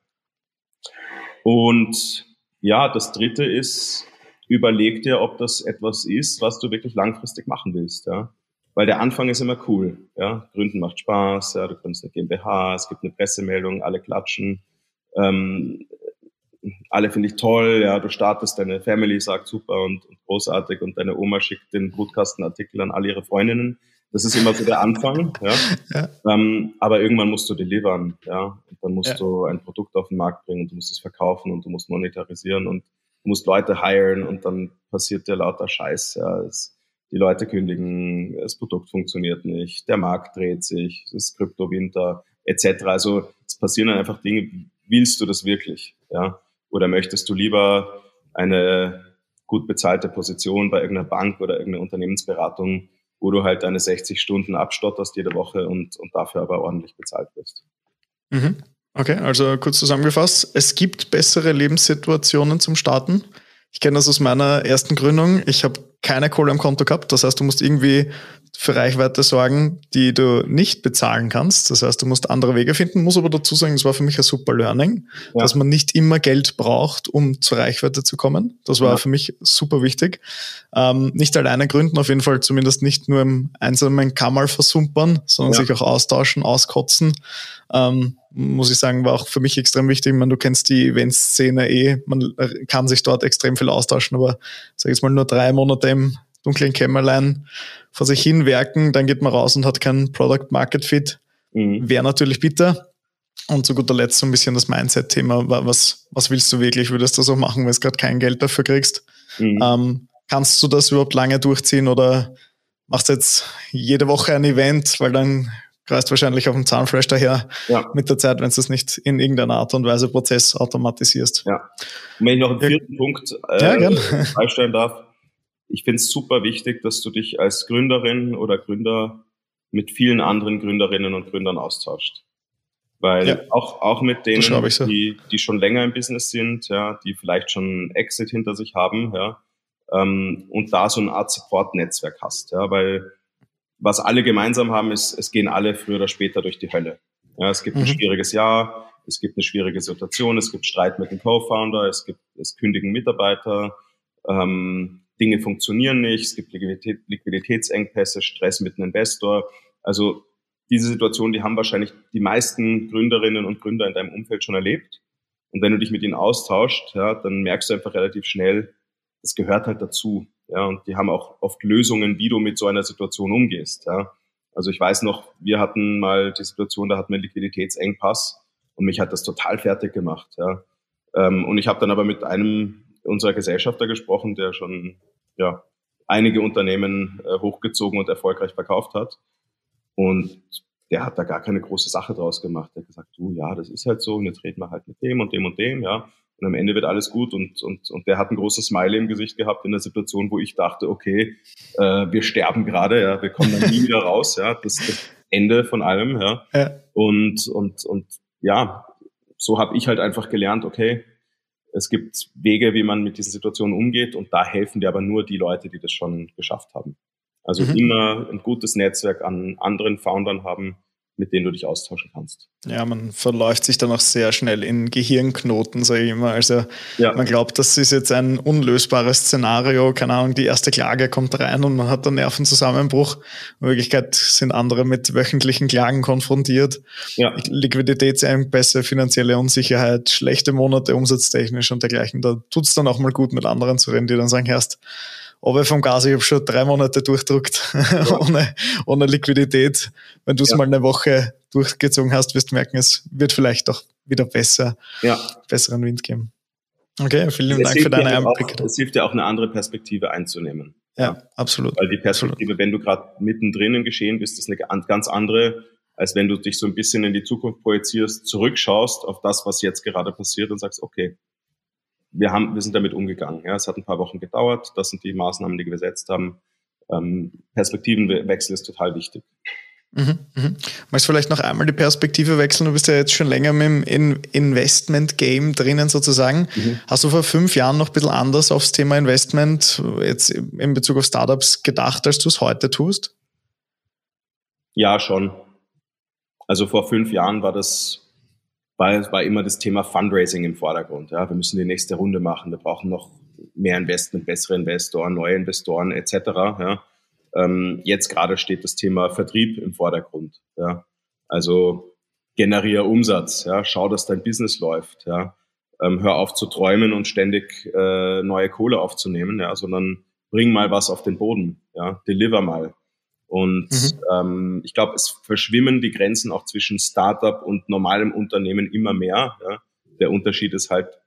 Und ja, das dritte ist, überleg dir, ob das etwas ist, was du wirklich langfristig machen willst, ja. Weil der Anfang ist immer cool, ja. Gründen macht Spaß, ja. Du gründest eine GmbH, es gibt eine Pressemeldung, alle klatschen. Ähm, alle finde ich toll, ja, du startest, deine Family sagt super und, und großartig und deine Oma schickt den Brutkastenartikel an all ihre Freundinnen. Das ist immer so der Anfang, ja. ja. Ähm, aber irgendwann musst du delivern, ja. Und dann musst ja. du ein Produkt auf den Markt bringen und du musst es verkaufen und du musst monetarisieren und du musst Leute hiren und dann passiert dir lauter Scheiß, ja. Es, die Leute kündigen, das Produkt funktioniert nicht, der Markt dreht sich, es ist Kryptowinter etc. Also es passieren dann einfach Dinge, willst du das wirklich? Ja? Oder möchtest du lieber eine gut bezahlte Position bei irgendeiner Bank oder irgendeiner Unternehmensberatung, wo du halt deine 60 Stunden abstotterst jede Woche und, und dafür aber ordentlich bezahlt wirst. Mhm. Okay, also kurz zusammengefasst, es gibt bessere Lebenssituationen zum Starten. Ich kenne das aus meiner ersten Gründung. Ich habe keine Kohle am Konto gehabt. Das heißt, du musst irgendwie für Reichweite sorgen, die du nicht bezahlen kannst. Das heißt, du musst andere Wege finden. Muss aber dazu sagen, das war für mich ein super Learning, ja. dass man nicht immer Geld braucht, um zur Reichweite zu kommen. Das war ja. für mich super wichtig. Ähm, nicht alleine gründen, auf jeden Fall zumindest nicht nur im einsamen Kammer versumpern, sondern ja. sich auch austauschen, auskotzen. Ähm, muss ich sagen, war auch für mich extrem wichtig. Ich meine, du kennst die Eventszene eh, man kann sich dort extrem viel austauschen, aber sag jetzt mal nur drei Monate im dunklen Kämmerlein vor sich hin werken, dann geht man raus und hat kein Product Market Fit. Mhm. Wäre natürlich bitter. Und zu guter Letzt so ein bisschen das Mindset-Thema. Was, was willst du wirklich? Würdest du das auch machen, wenn du gerade kein Geld dafür kriegst? Mhm. Ähm, kannst du das überhaupt lange durchziehen oder machst du jetzt jede Woche ein Event, weil dann greifst wahrscheinlich auf dem Zahnfleisch daher ja. mit der Zeit, wenn du das nicht in irgendeiner Art und Weise Prozess automatisierst. Ja. Und wenn ich noch einen vierten ja. Punkt äh, ja, darf, ich finde es super wichtig, dass du dich als Gründerin oder Gründer mit vielen anderen Gründerinnen und Gründern austauscht. Weil ja. auch, auch mit denen, so. die, die schon länger im Business sind, ja, die vielleicht schon Exit hinter sich haben, ja, ähm, und da so eine Art Support-Netzwerk hast, ja, weil was alle gemeinsam haben, ist, es gehen alle früher oder später durch die Hölle. Ja, es gibt mhm. ein schwieriges Jahr, es gibt eine schwierige Situation, es gibt Streit mit dem Co-Founder, es gibt, es kündigen Mitarbeiter, ähm, Dinge funktionieren nicht, es gibt Liquidität, Liquiditätsengpässe, Stress mit einem Investor. Also diese Situation, die haben wahrscheinlich die meisten Gründerinnen und Gründer in deinem Umfeld schon erlebt. Und wenn du dich mit ihnen austauscht, ja, dann merkst du einfach relativ schnell, das gehört halt dazu. Ja, und die haben auch oft Lösungen, wie du mit so einer Situation umgehst. Ja. Also ich weiß noch, wir hatten mal die Situation, da hatten wir einen Liquiditätsengpass und mich hat das total fertig gemacht. Ja. Ähm, und ich habe dann aber mit einem unserer Gesellschafter gesprochen, der schon ja, einige Unternehmen äh, hochgezogen und erfolgreich verkauft hat. Und der hat da gar keine große Sache draus gemacht. Der hat gesagt, du, ja, das ist halt so, und jetzt reden wir halt mit dem und dem und dem, ja. Und am Ende wird alles gut und, und, und der hat ein großes Smiley im Gesicht gehabt in der Situation, wo ich dachte, okay, äh, wir sterben gerade, ja, wir kommen dann nie wieder raus, ja, das, das Ende von allem, ja. ja. Und, und, und ja, so habe ich halt einfach gelernt, okay, es gibt Wege, wie man mit diesen Situationen umgeht und da helfen dir aber nur die Leute, die das schon geschafft haben. Also mhm. immer ein gutes Netzwerk an anderen Foundern haben, mit denen du dich austauschen kannst. Ja, man verläuft sich dann auch sehr schnell in Gehirnknoten, sage ich immer. Also ja. man glaubt, das ist jetzt ein unlösbares Szenario. Keine Ahnung, die erste Klage kommt rein und man hat einen Nervenzusammenbruch. In Wirklichkeit sind andere mit wöchentlichen Klagen konfrontiert. Ja. Liquiditätsengpässe, finanzielle Unsicherheit, schlechte Monate umsatztechnisch und dergleichen. Da tut's dann auch mal gut, mit anderen zu reden, die dann sagen, erst aber vom Gas, ich habe schon drei Monate durchdruckt ja. ohne, ohne Liquidität. Wenn du es ja. mal eine Woche durchgezogen hast, wirst du merken, es wird vielleicht doch wieder besser, ja. besseren Wind geben. Okay, vielen es Dank für deine Einblicke. Es hilft ja auch eine andere Perspektive einzunehmen. Ja, absolut. Weil die Perspektive, absolut. wenn du gerade mittendrin im Geschehen bist, ist eine ganz andere, als wenn du dich so ein bisschen in die Zukunft projizierst, zurückschaust auf das, was jetzt gerade passiert und sagst, okay, wir haben, wir sind damit umgegangen. Ja, es hat ein paar Wochen gedauert. Das sind die Maßnahmen, die wir gesetzt haben. Ähm, Perspektivenwechsel ist total wichtig. Mhm, mhm. Magst du vielleicht noch einmal die Perspektive wechseln? Du bist ja jetzt schon länger mit dem Investment-Game drinnen sozusagen. Mhm. Hast du vor fünf Jahren noch ein bisschen anders aufs Thema Investment jetzt in Bezug auf Startups gedacht, als du es heute tust? Ja, schon. Also vor fünf Jahren war das war, war immer das Thema Fundraising im Vordergrund. Ja. Wir müssen die nächste Runde machen, wir brauchen noch mehr Investment, bessere Investoren, neue Investoren etc. Ja. Ähm, jetzt gerade steht das Thema Vertrieb im Vordergrund. Ja. Also generiere Umsatz, ja. schau, dass dein Business läuft. Ja. Ähm, hör auf zu träumen und ständig äh, neue Kohle aufzunehmen, ja, sondern bring mal was auf den Boden, ja, deliver mal. Und mhm. ähm, ich glaube, es verschwimmen die Grenzen auch zwischen Startup und normalem Unternehmen immer mehr. Ja. Der Unterschied ist halt,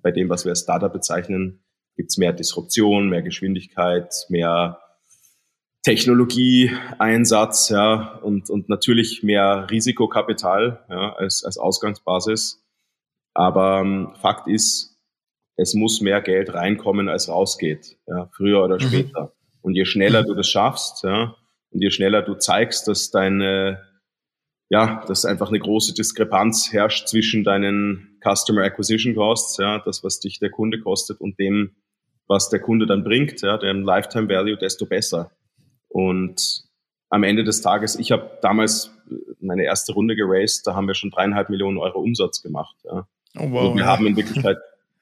bei dem, was wir als Startup bezeichnen, gibt es mehr Disruption, mehr Geschwindigkeit, mehr Technologieeinsatz, ja, und, und natürlich mehr Risikokapital ja, als, als Ausgangsbasis. Aber ähm, Fakt ist, es muss mehr Geld reinkommen, als rausgeht, ja, früher oder mhm. später. Und je schneller mhm. du das schaffst, ja, und je schneller du zeigst, dass deine, ja, dass einfach eine große Diskrepanz herrscht zwischen deinen Customer Acquisition Costs, ja, das, was dich der Kunde kostet und dem, was der Kunde dann bringt, ja, dem Lifetime Value, desto besser. Und am Ende des Tages, ich habe damals meine erste Runde geraced, da haben wir schon dreieinhalb Millionen Euro Umsatz gemacht. Ja. Oh, wow, und wir haben in Wirklichkeit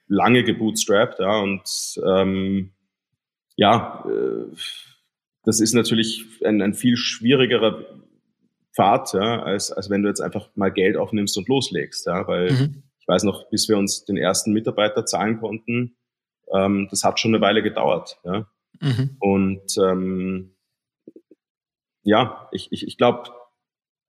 lange gebootstrapped, ja, und ähm, ja, äh, das ist natürlich ein, ein viel schwierigerer Pfad, ja, als, als wenn du jetzt einfach mal Geld aufnimmst und loslegst, ja, weil mhm. ich weiß noch, bis wir uns den ersten Mitarbeiter zahlen konnten, ähm, das hat schon eine Weile gedauert, ja. Mhm. Und ähm, ja, ich, ich, ich glaube,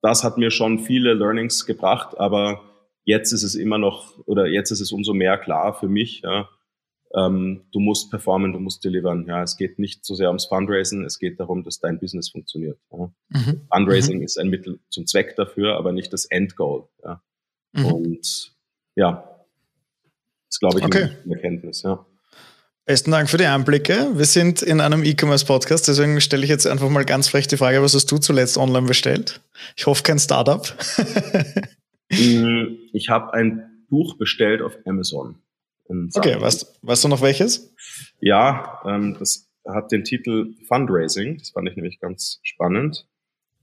das hat mir schon viele Learnings gebracht, aber jetzt ist es immer noch, oder jetzt ist es umso mehr klar für mich, ja, ähm, du musst performen, du musst delivern. Ja, es geht nicht so sehr ums Fundraising, es geht darum, dass dein Business funktioniert. Ja. Mhm. Fundraising mhm. ist ein Mittel zum Zweck dafür, aber nicht das Endgoal. Ja. Mhm. Und ja, das glaube ich okay. eine Erkenntnis. Ja. Besten Dank für die Einblicke. Wir sind in einem E-Commerce-Podcast, deswegen stelle ich jetzt einfach mal ganz frech die Frage, was hast du zuletzt online bestellt? Ich hoffe kein Startup. Mm, ich habe ein Buch bestellt auf Amazon. Okay, weißt, weißt du noch welches? Ja, ähm, das hat den Titel Fundraising. Das fand ich nämlich ganz spannend.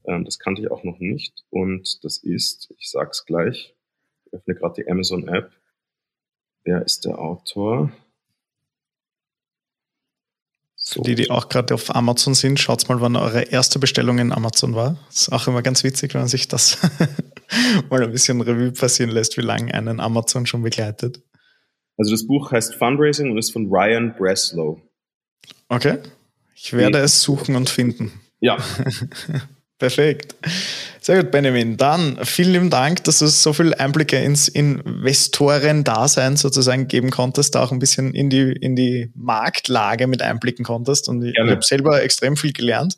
Ähm, das kannte ich auch noch nicht. Und das ist, ich sag's gleich, ich öffne gerade die Amazon-App. Wer ist der Autor? So. Die, die auch gerade auf Amazon sind, schaut mal, wann eure erste Bestellung in Amazon war. Das ist auch immer ganz witzig, wenn man sich das mal ein bisschen Revue passieren lässt, wie lange einen Amazon schon begleitet. Also das Buch heißt Fundraising und ist von Ryan Breslow. Okay. Ich werde nee. es suchen und finden. Ja. Perfekt. Sehr gut, Benjamin. Dann vielen lieben Dank, dass du so viel Einblicke ins Investoren-Dasein sozusagen geben konntest, da auch ein bisschen in die, in die Marktlage mit einblicken konntest. Und ich, ich habe selber extrem viel gelernt.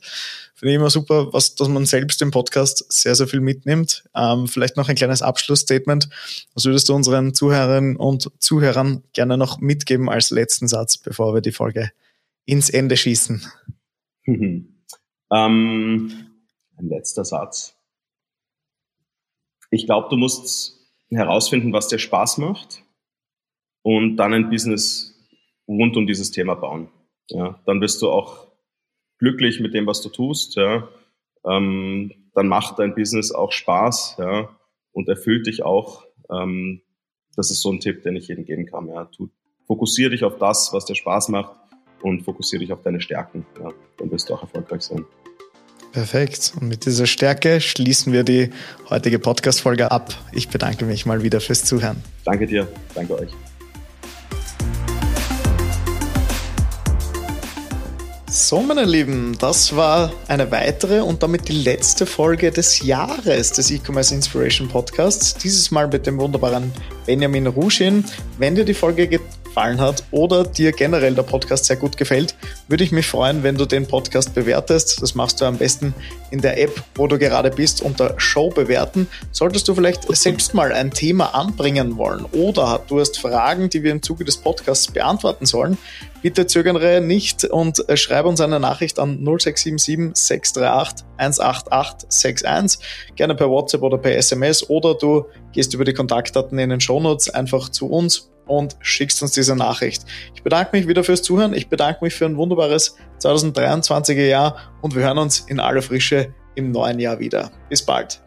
Finde ich immer super, was, dass man selbst im Podcast sehr, sehr viel mitnimmt. Ähm, vielleicht noch ein kleines Abschlussstatement. Was würdest du unseren Zuhörerinnen und Zuhörern gerne noch mitgeben als letzten Satz, bevor wir die Folge ins Ende schießen? ähm ein letzter Satz. Ich glaube, du musst herausfinden, was dir Spaß macht und dann ein Business rund um dieses Thema bauen. Ja, dann bist du auch glücklich mit dem, was du tust. Ja, ähm, dann macht dein Business auch Spaß ja, und erfüllt dich auch. Ähm, das ist so ein Tipp, den ich jedem geben kann. Ja. Tu, fokussier dich auf das, was dir Spaß macht und fokussier dich auf deine Stärken. Ja. Dann wirst du auch erfolgreich sein. Perfekt. Und mit dieser Stärke schließen wir die heutige Podcast-Folge ab. Ich bedanke mich mal wieder fürs Zuhören. Danke dir. Danke euch. So, meine Lieben, das war eine weitere und damit die letzte Folge des Jahres des E-Commerce Inspiration Podcasts. Dieses Mal mit dem wunderbaren Benjamin Ruschin. Wenn dir die Folge gefallen hat oder dir generell der Podcast sehr gut gefällt, würde ich mich freuen, wenn du den Podcast bewertest. Das machst du am besten in der App, wo du gerade bist, unter Show bewerten. Solltest du vielleicht selbst mal ein Thema anbringen wollen oder du hast Fragen, die wir im Zuge des Podcasts beantworten sollen, bitte zögere nicht und schreibe uns eine Nachricht an 0677 638 18861. Gerne per WhatsApp oder per SMS oder du gehst über die Kontaktdaten in den Shownotes einfach zu uns und schickst uns diese Nachricht. Ich bedanke mich wieder fürs Zuhören. Ich bedanke mich für ein wunderbares 2023er Jahr und wir hören uns in aller Frische im neuen Jahr wieder. Bis bald.